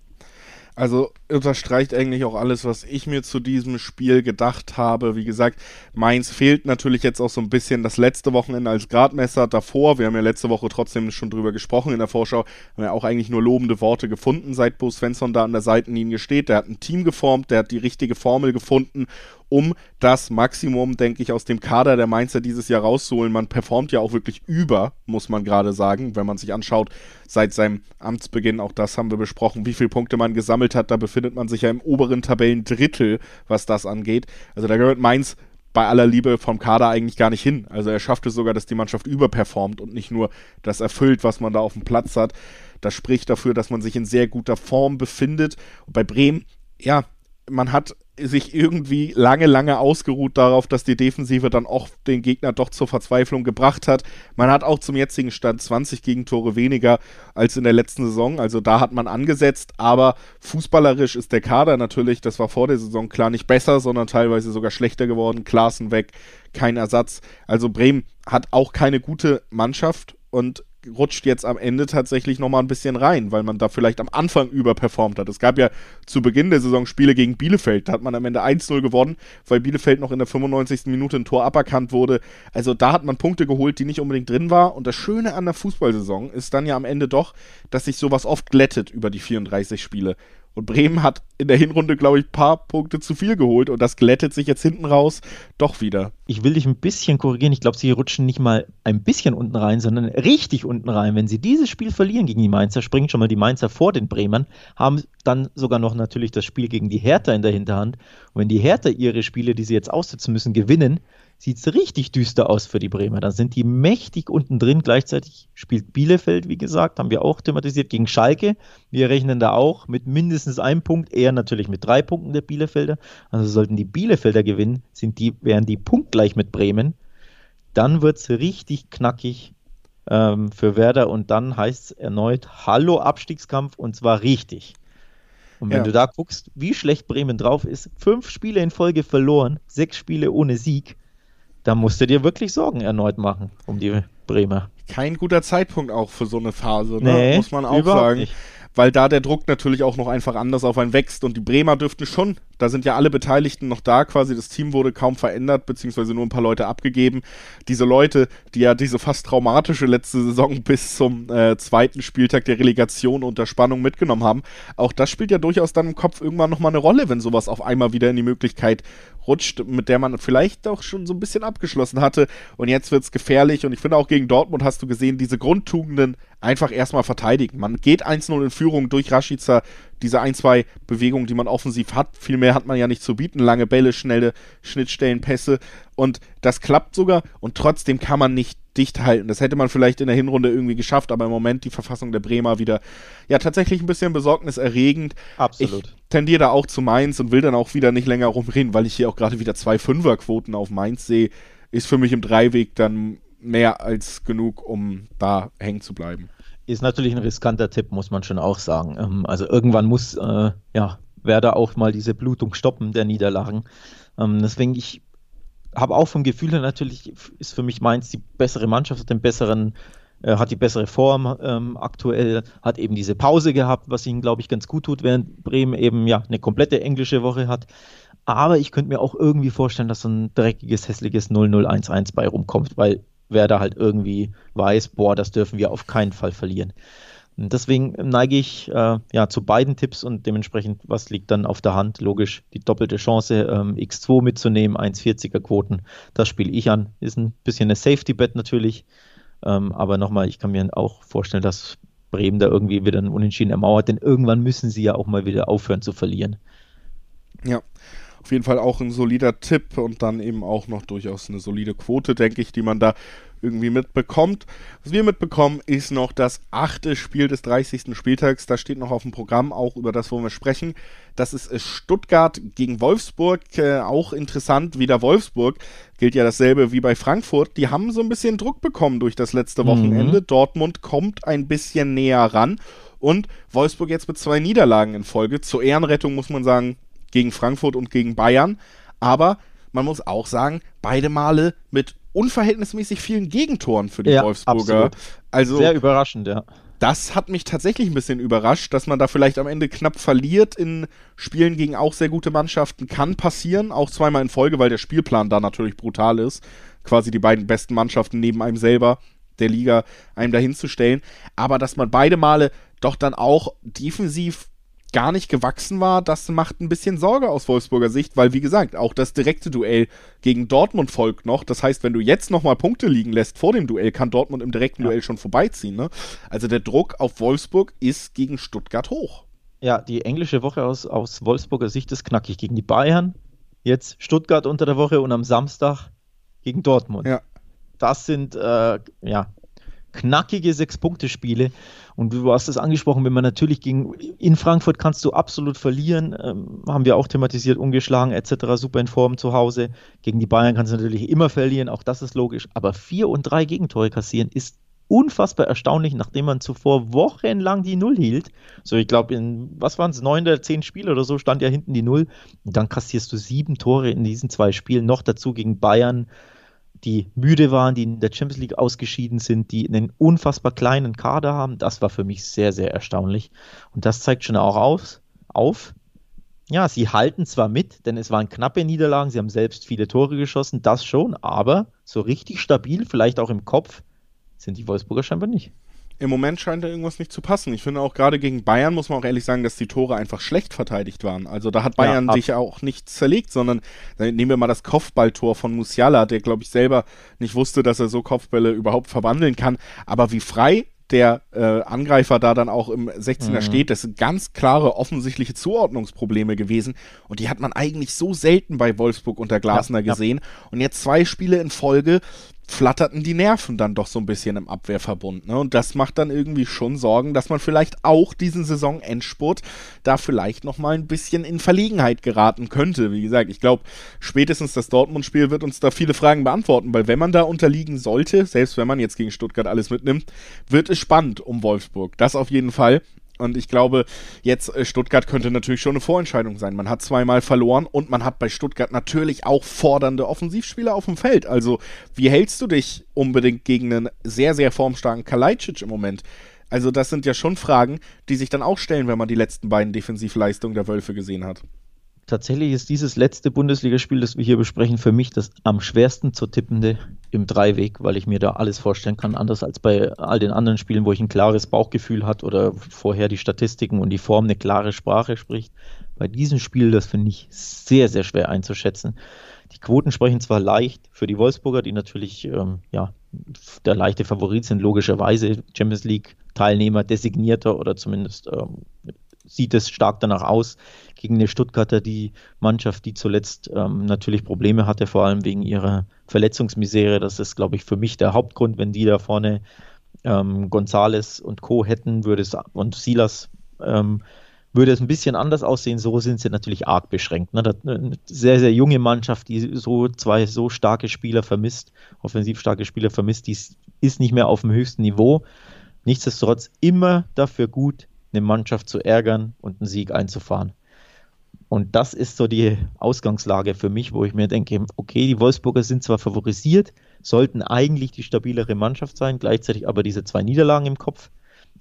Also unterstreicht eigentlich auch alles, was ich mir zu diesem Spiel gedacht habe. Wie gesagt, Mainz fehlt natürlich jetzt auch so ein bisschen das letzte Wochenende als Gradmesser davor. Wir haben ja letzte Woche trotzdem schon drüber gesprochen in der Vorschau. Haben ja auch eigentlich nur lobende Worte gefunden, seit Bo Svensson da an der Seitenlinie steht. Der hat ein Team geformt, der hat die richtige Formel gefunden um das Maximum, denke ich, aus dem Kader der Mainzer dieses Jahr rauszuholen. Man performt ja auch wirklich über, muss man gerade sagen, wenn man sich anschaut, seit seinem Amtsbeginn, auch das haben wir besprochen, wie viele Punkte man gesammelt hat. Da befindet man sich ja im oberen Tabellendrittel, was das angeht. Also da gehört Mainz bei aller Liebe vom Kader eigentlich gar nicht hin. Also er schafft es sogar, dass die Mannschaft überperformt und nicht nur das erfüllt, was man da auf dem Platz hat. Das spricht dafür, dass man sich in sehr guter Form befindet. Und bei Bremen, ja, man hat sich irgendwie lange, lange ausgeruht darauf, dass die Defensive dann auch den Gegner doch zur Verzweiflung gebracht hat. Man hat auch zum jetzigen Stand 20 Gegentore weniger als in der letzten Saison. Also da hat man angesetzt, aber fußballerisch ist der Kader natürlich, das war vor der Saison klar nicht besser, sondern teilweise sogar schlechter geworden. Klassen weg, kein Ersatz. Also Bremen hat auch keine gute Mannschaft und rutscht jetzt am Ende tatsächlich nochmal ein bisschen rein, weil man da vielleicht am Anfang überperformt hat. Es gab ja zu Beginn der Saison Spiele gegen Bielefeld, da hat man am Ende 1-0 gewonnen, weil Bielefeld noch in der 95. Minute ein Tor aberkannt wurde. Also da hat man Punkte geholt, die nicht unbedingt drin war. Und das Schöne an der Fußballsaison ist dann ja am Ende doch, dass sich sowas oft glättet über die 34 Spiele. Und Bremen hat in der Hinrunde, glaube ich, ein paar Punkte zu viel geholt und das glättet sich jetzt hinten raus doch wieder. Ich will dich ein bisschen korrigieren. Ich glaube, sie rutschen nicht mal ein bisschen unten rein, sondern richtig unten rein. Wenn sie dieses Spiel verlieren gegen die Mainzer, springen schon mal die Mainzer vor den Bremern, haben dann sogar noch natürlich das Spiel gegen die Hertha in der Hinterhand. Und wenn die Hertha ihre Spiele, die sie jetzt aussitzen müssen, gewinnen, sieht es richtig düster aus für die Bremer. Da sind die mächtig unten drin. Gleichzeitig spielt Bielefeld, wie gesagt, haben wir auch thematisiert, gegen Schalke. Wir rechnen da auch mit mindestens einem Punkt, eher natürlich mit drei Punkten der Bielefelder. Also sollten die Bielefelder gewinnen, sind die, wären die punktgleich mit Bremen. Dann wird es richtig knackig ähm, für Werder und dann heißt es erneut Hallo Abstiegskampf und zwar richtig. Und wenn ja. du da guckst, wie schlecht Bremen drauf ist, fünf Spiele in Folge verloren, sechs Spiele ohne Sieg, da musst du dir wirklich Sorgen erneut machen um die Bremer. Kein guter Zeitpunkt auch für so eine Phase, ne? nee, muss man auch sagen. Nicht weil da der Druck natürlich auch noch einfach anders auf einen wächst. Und die Bremer dürften schon, da sind ja alle Beteiligten noch da quasi, das Team wurde kaum verändert, beziehungsweise nur ein paar Leute abgegeben. Diese Leute, die ja diese fast traumatische letzte Saison bis zum äh, zweiten Spieltag der Relegation unter Spannung mitgenommen haben, auch das spielt ja durchaus dann im Kopf irgendwann nochmal eine Rolle, wenn sowas auf einmal wieder in die Möglichkeit rutscht, mit der man vielleicht auch schon so ein bisschen abgeschlossen hatte. Und jetzt wird es gefährlich. Und ich finde auch gegen Dortmund hast du gesehen, diese Grundtugenden einfach erstmal verteidigen. Man geht 1-0 in Führung durch Rashica, diese ein, zwei Bewegungen, die man offensiv hat. Viel mehr hat man ja nicht zu bieten. Lange Bälle, schnelle Schnittstellen, Pässe. Und das klappt sogar. Und trotzdem kann man nicht dicht halten. Das hätte man vielleicht in der Hinrunde irgendwie geschafft, aber im Moment die Verfassung der Bremer wieder, ja, tatsächlich ein bisschen besorgniserregend. Absolut. Ich tendiere da auch zu Mainz und will dann auch wieder nicht länger rumreden, weil ich hier auch gerade wieder zwei Fünferquoten auf Mainz sehe. Ist für mich im Dreiweg dann mehr als genug, um da hängen zu bleiben. Ist natürlich ein riskanter Tipp, muss man schon auch sagen. Ähm, also irgendwann muss äh, ja, Werder auch mal diese Blutung stoppen der Niederlagen. Ähm, deswegen, ich habe auch vom Gefühl her natürlich, ist für mich Mainz die bessere Mannschaft, hat den besseren äh, hat die bessere Form ähm, aktuell, hat eben diese Pause gehabt, was ihnen, glaube ich, ganz gut tut, während Bremen eben ja eine komplette englische Woche hat. Aber ich könnte mir auch irgendwie vorstellen, dass so ein dreckiges, hässliches 0-0-1-1 bei rumkommt, weil wer da halt irgendwie weiß, boah, das dürfen wir auf keinen Fall verlieren. Und deswegen neige ich äh, ja zu beiden Tipps und dementsprechend, was liegt dann auf der Hand? Logisch, die doppelte Chance, ähm, X2 mitzunehmen, 1,40er Quoten, das spiele ich an. Ist ein bisschen eine Safety-Bet natürlich, ähm, aber nochmal, ich kann mir auch vorstellen, dass Bremen da irgendwie wieder ein Unentschieden ermauert, denn irgendwann müssen sie ja auch mal wieder aufhören zu verlieren. Ja, auf jeden Fall auch ein solider Tipp und dann eben auch noch durchaus eine solide Quote, denke ich, die man da irgendwie mitbekommt. Was wir mitbekommen, ist noch das achte Spiel des 30. Spieltags. Da steht noch auf dem Programm, auch über das wollen wir sprechen. Das ist Stuttgart gegen Wolfsburg. Äh, auch interessant, wieder Wolfsburg. Gilt ja dasselbe wie bei Frankfurt. Die haben so ein bisschen Druck bekommen durch das letzte Wochenende. Mhm. Dortmund kommt ein bisschen näher ran. Und Wolfsburg jetzt mit zwei Niederlagen in Folge. Zur Ehrenrettung muss man sagen, gegen Frankfurt und gegen Bayern. Aber man muss auch sagen, beide Male mit unverhältnismäßig vielen Gegentoren für die ja, Wolfsburger. Absolut. Also sehr überraschend, ja. Das hat mich tatsächlich ein bisschen überrascht, dass man da vielleicht am Ende knapp verliert in Spielen gegen auch sehr gute Mannschaften. Kann passieren, auch zweimal in Folge, weil der Spielplan da natürlich brutal ist. Quasi die beiden besten Mannschaften neben einem selber der Liga einem dahinzustellen. Aber dass man beide Male doch dann auch defensiv gar nicht gewachsen war, das macht ein bisschen Sorge aus Wolfsburger Sicht, weil wie gesagt, auch das direkte Duell gegen Dortmund folgt noch. Das heißt, wenn du jetzt nochmal Punkte liegen lässt vor dem Duell, kann Dortmund im direkten ja. Duell schon vorbeiziehen. Ne? Also der Druck auf Wolfsburg ist gegen Stuttgart hoch. Ja, die englische Woche aus, aus Wolfsburger Sicht ist knackig gegen die Bayern, jetzt Stuttgart unter der Woche und am Samstag gegen Dortmund. Ja. Das sind äh, ja knackige Sechs-Punkte-Spiele. Und du hast es angesprochen, wenn man natürlich gegen in Frankfurt kannst du absolut verlieren, ähm, haben wir auch thematisiert, ungeschlagen etc., super in Form zu Hause. Gegen die Bayern kannst du natürlich immer verlieren, auch das ist logisch. Aber vier und drei Gegentore kassieren ist unfassbar erstaunlich, nachdem man zuvor wochenlang die Null hielt. So, ich glaube, in, was waren es, neun der zehn Spiele oder so, stand ja hinten die Null. Und dann kassierst du sieben Tore in diesen zwei Spielen, noch dazu gegen Bayern die müde waren, die in der Champions League ausgeschieden sind, die einen unfassbar kleinen Kader haben. Das war für mich sehr, sehr erstaunlich. Und das zeigt schon auch aus, auf. Ja, sie halten zwar mit, denn es waren knappe Niederlagen, sie haben selbst viele Tore geschossen, das schon, aber so richtig stabil, vielleicht auch im Kopf, sind die Wolfsburger scheinbar nicht im Moment scheint da irgendwas nicht zu passen. Ich finde auch gerade gegen Bayern muss man auch ehrlich sagen, dass die Tore einfach schlecht verteidigt waren. Also da hat Bayern ja, sich auch nicht zerlegt, sondern nehmen wir mal das Kopfballtor von Musiala, der glaube ich selber nicht wusste, dass er so Kopfbälle überhaupt verwandeln kann. Aber wie frei der äh, Angreifer da dann auch im 16er mhm. steht. Das sind ganz klare, offensichtliche Zuordnungsprobleme gewesen. Und die hat man eigentlich so selten bei Wolfsburg unter Glasner ja, gesehen. Ja. Und jetzt zwei Spiele in Folge flatterten die Nerven dann doch so ein bisschen im Abwehrverbund. Ne? Und das macht dann irgendwie schon Sorgen, dass man vielleicht auch diesen Saisonendspurt da vielleicht noch mal ein bisschen in Verlegenheit geraten könnte. Wie gesagt, ich glaube, spätestens das Dortmund-Spiel wird uns da viele Fragen beantworten, weil wenn man da unterliegen sollte, selbst wenn man jetzt gegen Stuttgart alles mitnimmt, wird es spannend um Wolfsburg. Das auf jeden Fall. Und ich glaube, jetzt äh, Stuttgart könnte natürlich schon eine Vorentscheidung sein. Man hat zweimal verloren und man hat bei Stuttgart natürlich auch fordernde Offensivspieler auf dem Feld. Also, wie hältst du dich unbedingt gegen einen sehr, sehr formstarken Kalajdzic im Moment? Also, das sind ja schon Fragen, die sich dann auch stellen, wenn man die letzten beiden Defensivleistungen der Wölfe gesehen hat tatsächlich ist dieses letzte Bundesligaspiel, das wir hier besprechen, für mich das am schwersten zu tippende im Dreiweg, weil ich mir da alles vorstellen kann, anders als bei all den anderen Spielen, wo ich ein klares Bauchgefühl hat oder vorher die Statistiken und die Form eine klare Sprache spricht. Bei diesem Spiel, das finde ich sehr, sehr schwer einzuschätzen. Die Quoten sprechen zwar leicht für die Wolfsburger, die natürlich ähm, ja, der leichte Favorit sind, logischerweise Champions League Teilnehmer, designierter oder zumindest ähm, sieht es stark danach aus gegen eine Stuttgarter, die Mannschaft, die zuletzt ähm, natürlich Probleme hatte, vor allem wegen ihrer Verletzungsmisere. Das ist, glaube ich, für mich der Hauptgrund, wenn die da vorne ähm, Gonzales und Co. hätten, würde es und Silas ähm, würde es ein bisschen anders aussehen. So sind sie natürlich arg beschränkt. Ne? Eine sehr, sehr junge Mannschaft, die so zwei so starke Spieler vermisst, offensiv starke Spieler vermisst, die ist nicht mehr auf dem höchsten Niveau. Nichtsdestotrotz immer dafür gut, eine Mannschaft zu ärgern und einen Sieg einzufahren. Und das ist so die Ausgangslage für mich, wo ich mir denke, okay, die Wolfsburger sind zwar favorisiert, sollten eigentlich die stabilere Mannschaft sein, gleichzeitig aber diese zwei Niederlagen im Kopf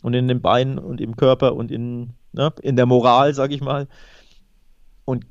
und in den Beinen und im Körper und in, ne, in der Moral, sage ich mal. Und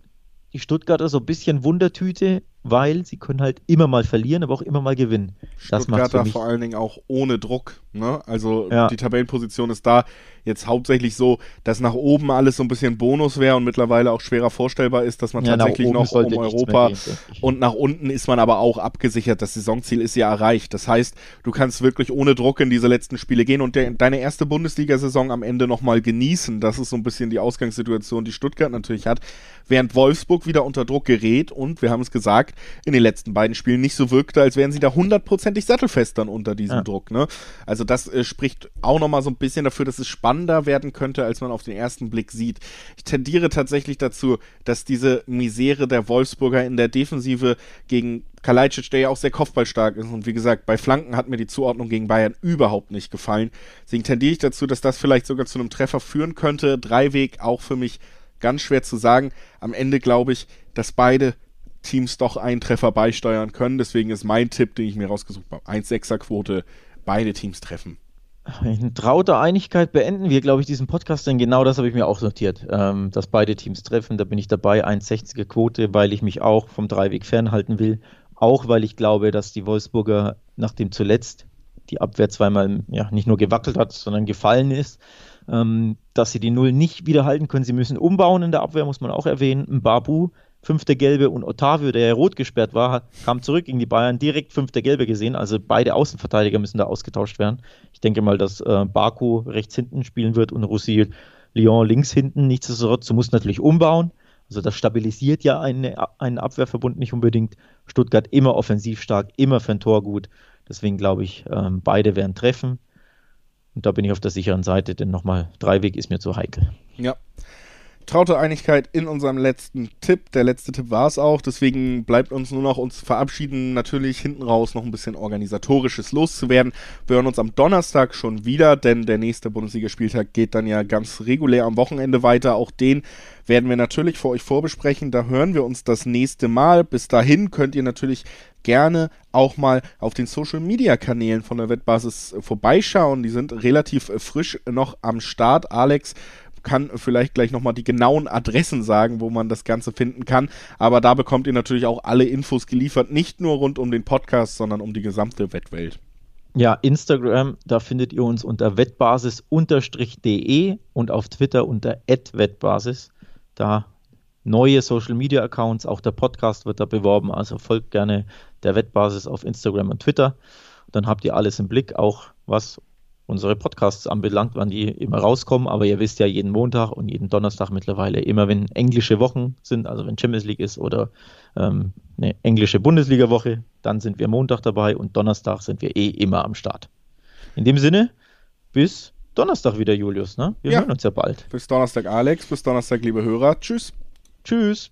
die Stuttgarter so ein bisschen Wundertüte, weil sie können halt immer mal verlieren, aber auch immer mal gewinnen. Das Stuttgarter vor allen Dingen auch ohne Druck. Ne? Also ja. die Tabellenposition ist da jetzt hauptsächlich so, dass nach oben alles so ein bisschen Bonus wäre und mittlerweile auch schwerer vorstellbar ist, dass man ja, tatsächlich noch um Europa gehen, und nach unten ist man aber auch abgesichert. Das Saisonziel ist ja erreicht. Das heißt, du kannst wirklich ohne Druck in diese letzten Spiele gehen und de deine erste Bundesliga-Saison am Ende nochmal genießen. Das ist so ein bisschen die Ausgangssituation, die Stuttgart natürlich hat. Während Wolfsburg wieder unter Druck gerät und, wir haben es gesagt, in den letzten beiden Spielen nicht so wirkte, als wären sie da hundertprozentig sattelfest dann unter diesem ja. Druck. Ne? Also das äh, spricht auch nochmal so ein bisschen dafür, dass es spannender werden könnte, als man auf den ersten Blick sieht. Ich tendiere tatsächlich dazu, dass diese Misere der Wolfsburger in der Defensive gegen Kalajdzic, der ja auch sehr kopfballstark ist und wie gesagt, bei Flanken hat mir die Zuordnung gegen Bayern überhaupt nicht gefallen. Deswegen tendiere ich dazu, dass das vielleicht sogar zu einem Treffer führen könnte. Dreiweg auch für mich ganz schwer zu sagen. Am Ende glaube ich, dass beide Teams doch einen Treffer beisteuern können. Deswegen ist mein Tipp, den ich mir rausgesucht habe, 1-6er Quote, beide Teams treffen. In trauter Einigkeit beenden wir, glaube ich, diesen Podcast, denn genau das habe ich mir auch notiert, ähm, dass beide Teams treffen. Da bin ich dabei, 1,60er Quote, weil ich mich auch vom Dreiweg fernhalten will. Auch weil ich glaube, dass die Wolfsburger, nachdem zuletzt die Abwehr zweimal ja, nicht nur gewackelt hat, sondern gefallen ist, ähm, dass sie die Null nicht wieder halten können. Sie müssen umbauen in der Abwehr, muss man auch erwähnen. Ein Babu, fünfte Gelbe und Otavio, der ja rot gesperrt war, kam zurück gegen die Bayern, direkt fünfte Gelbe gesehen. Also beide Außenverteidiger müssen da ausgetauscht werden. Ich denke mal, dass äh, Baku rechts hinten spielen wird und Russi Lyon links hinten. Nichtsdestotrotz, du musst natürlich umbauen. Also das stabilisiert ja eine, einen Abwehrverbund nicht unbedingt. Stuttgart immer offensiv stark, immer für ein Tor gut. Deswegen glaube ich, ähm, beide werden treffen. Und da bin ich auf der sicheren Seite, denn nochmal Dreiweg ist mir zu heikel. Ja. Traute Einigkeit in unserem letzten Tipp. Der letzte Tipp war es auch. Deswegen bleibt uns nur noch uns verabschieden. Natürlich hinten raus noch ein bisschen organisatorisches loszuwerden. Wir hören uns am Donnerstag schon wieder, denn der nächste Bundesligaspieltag geht dann ja ganz regulär am Wochenende weiter. Auch den werden wir natürlich für euch vorbesprechen. Da hören wir uns das nächste Mal. Bis dahin könnt ihr natürlich gerne auch mal auf den Social Media Kanälen von der Wettbasis vorbeischauen. Die sind relativ frisch noch am Start. Alex, kann vielleicht gleich nochmal die genauen Adressen sagen, wo man das Ganze finden kann. Aber da bekommt ihr natürlich auch alle Infos geliefert, nicht nur rund um den Podcast, sondern um die gesamte Wettwelt. Ja, Instagram, da findet ihr uns unter wettbasis-de und auf Twitter unter wettbasis. Da neue Social Media Accounts, auch der Podcast wird da beworben, also folgt gerne der Wettbasis auf Instagram und Twitter. Dann habt ihr alles im Blick, auch was unsere Podcasts anbelangt, wann die immer rauskommen. Aber ihr wisst ja jeden Montag und jeden Donnerstag mittlerweile, immer wenn englische Wochen sind, also wenn Champions League ist oder ähm, eine englische Bundesliga-Woche, dann sind wir Montag dabei und Donnerstag sind wir eh immer am Start. In dem Sinne, bis Donnerstag wieder, Julius. Ne? Wir ja. hören uns ja bald. Bis Donnerstag, Alex. Bis Donnerstag, liebe Hörer. Tschüss. Tschüss.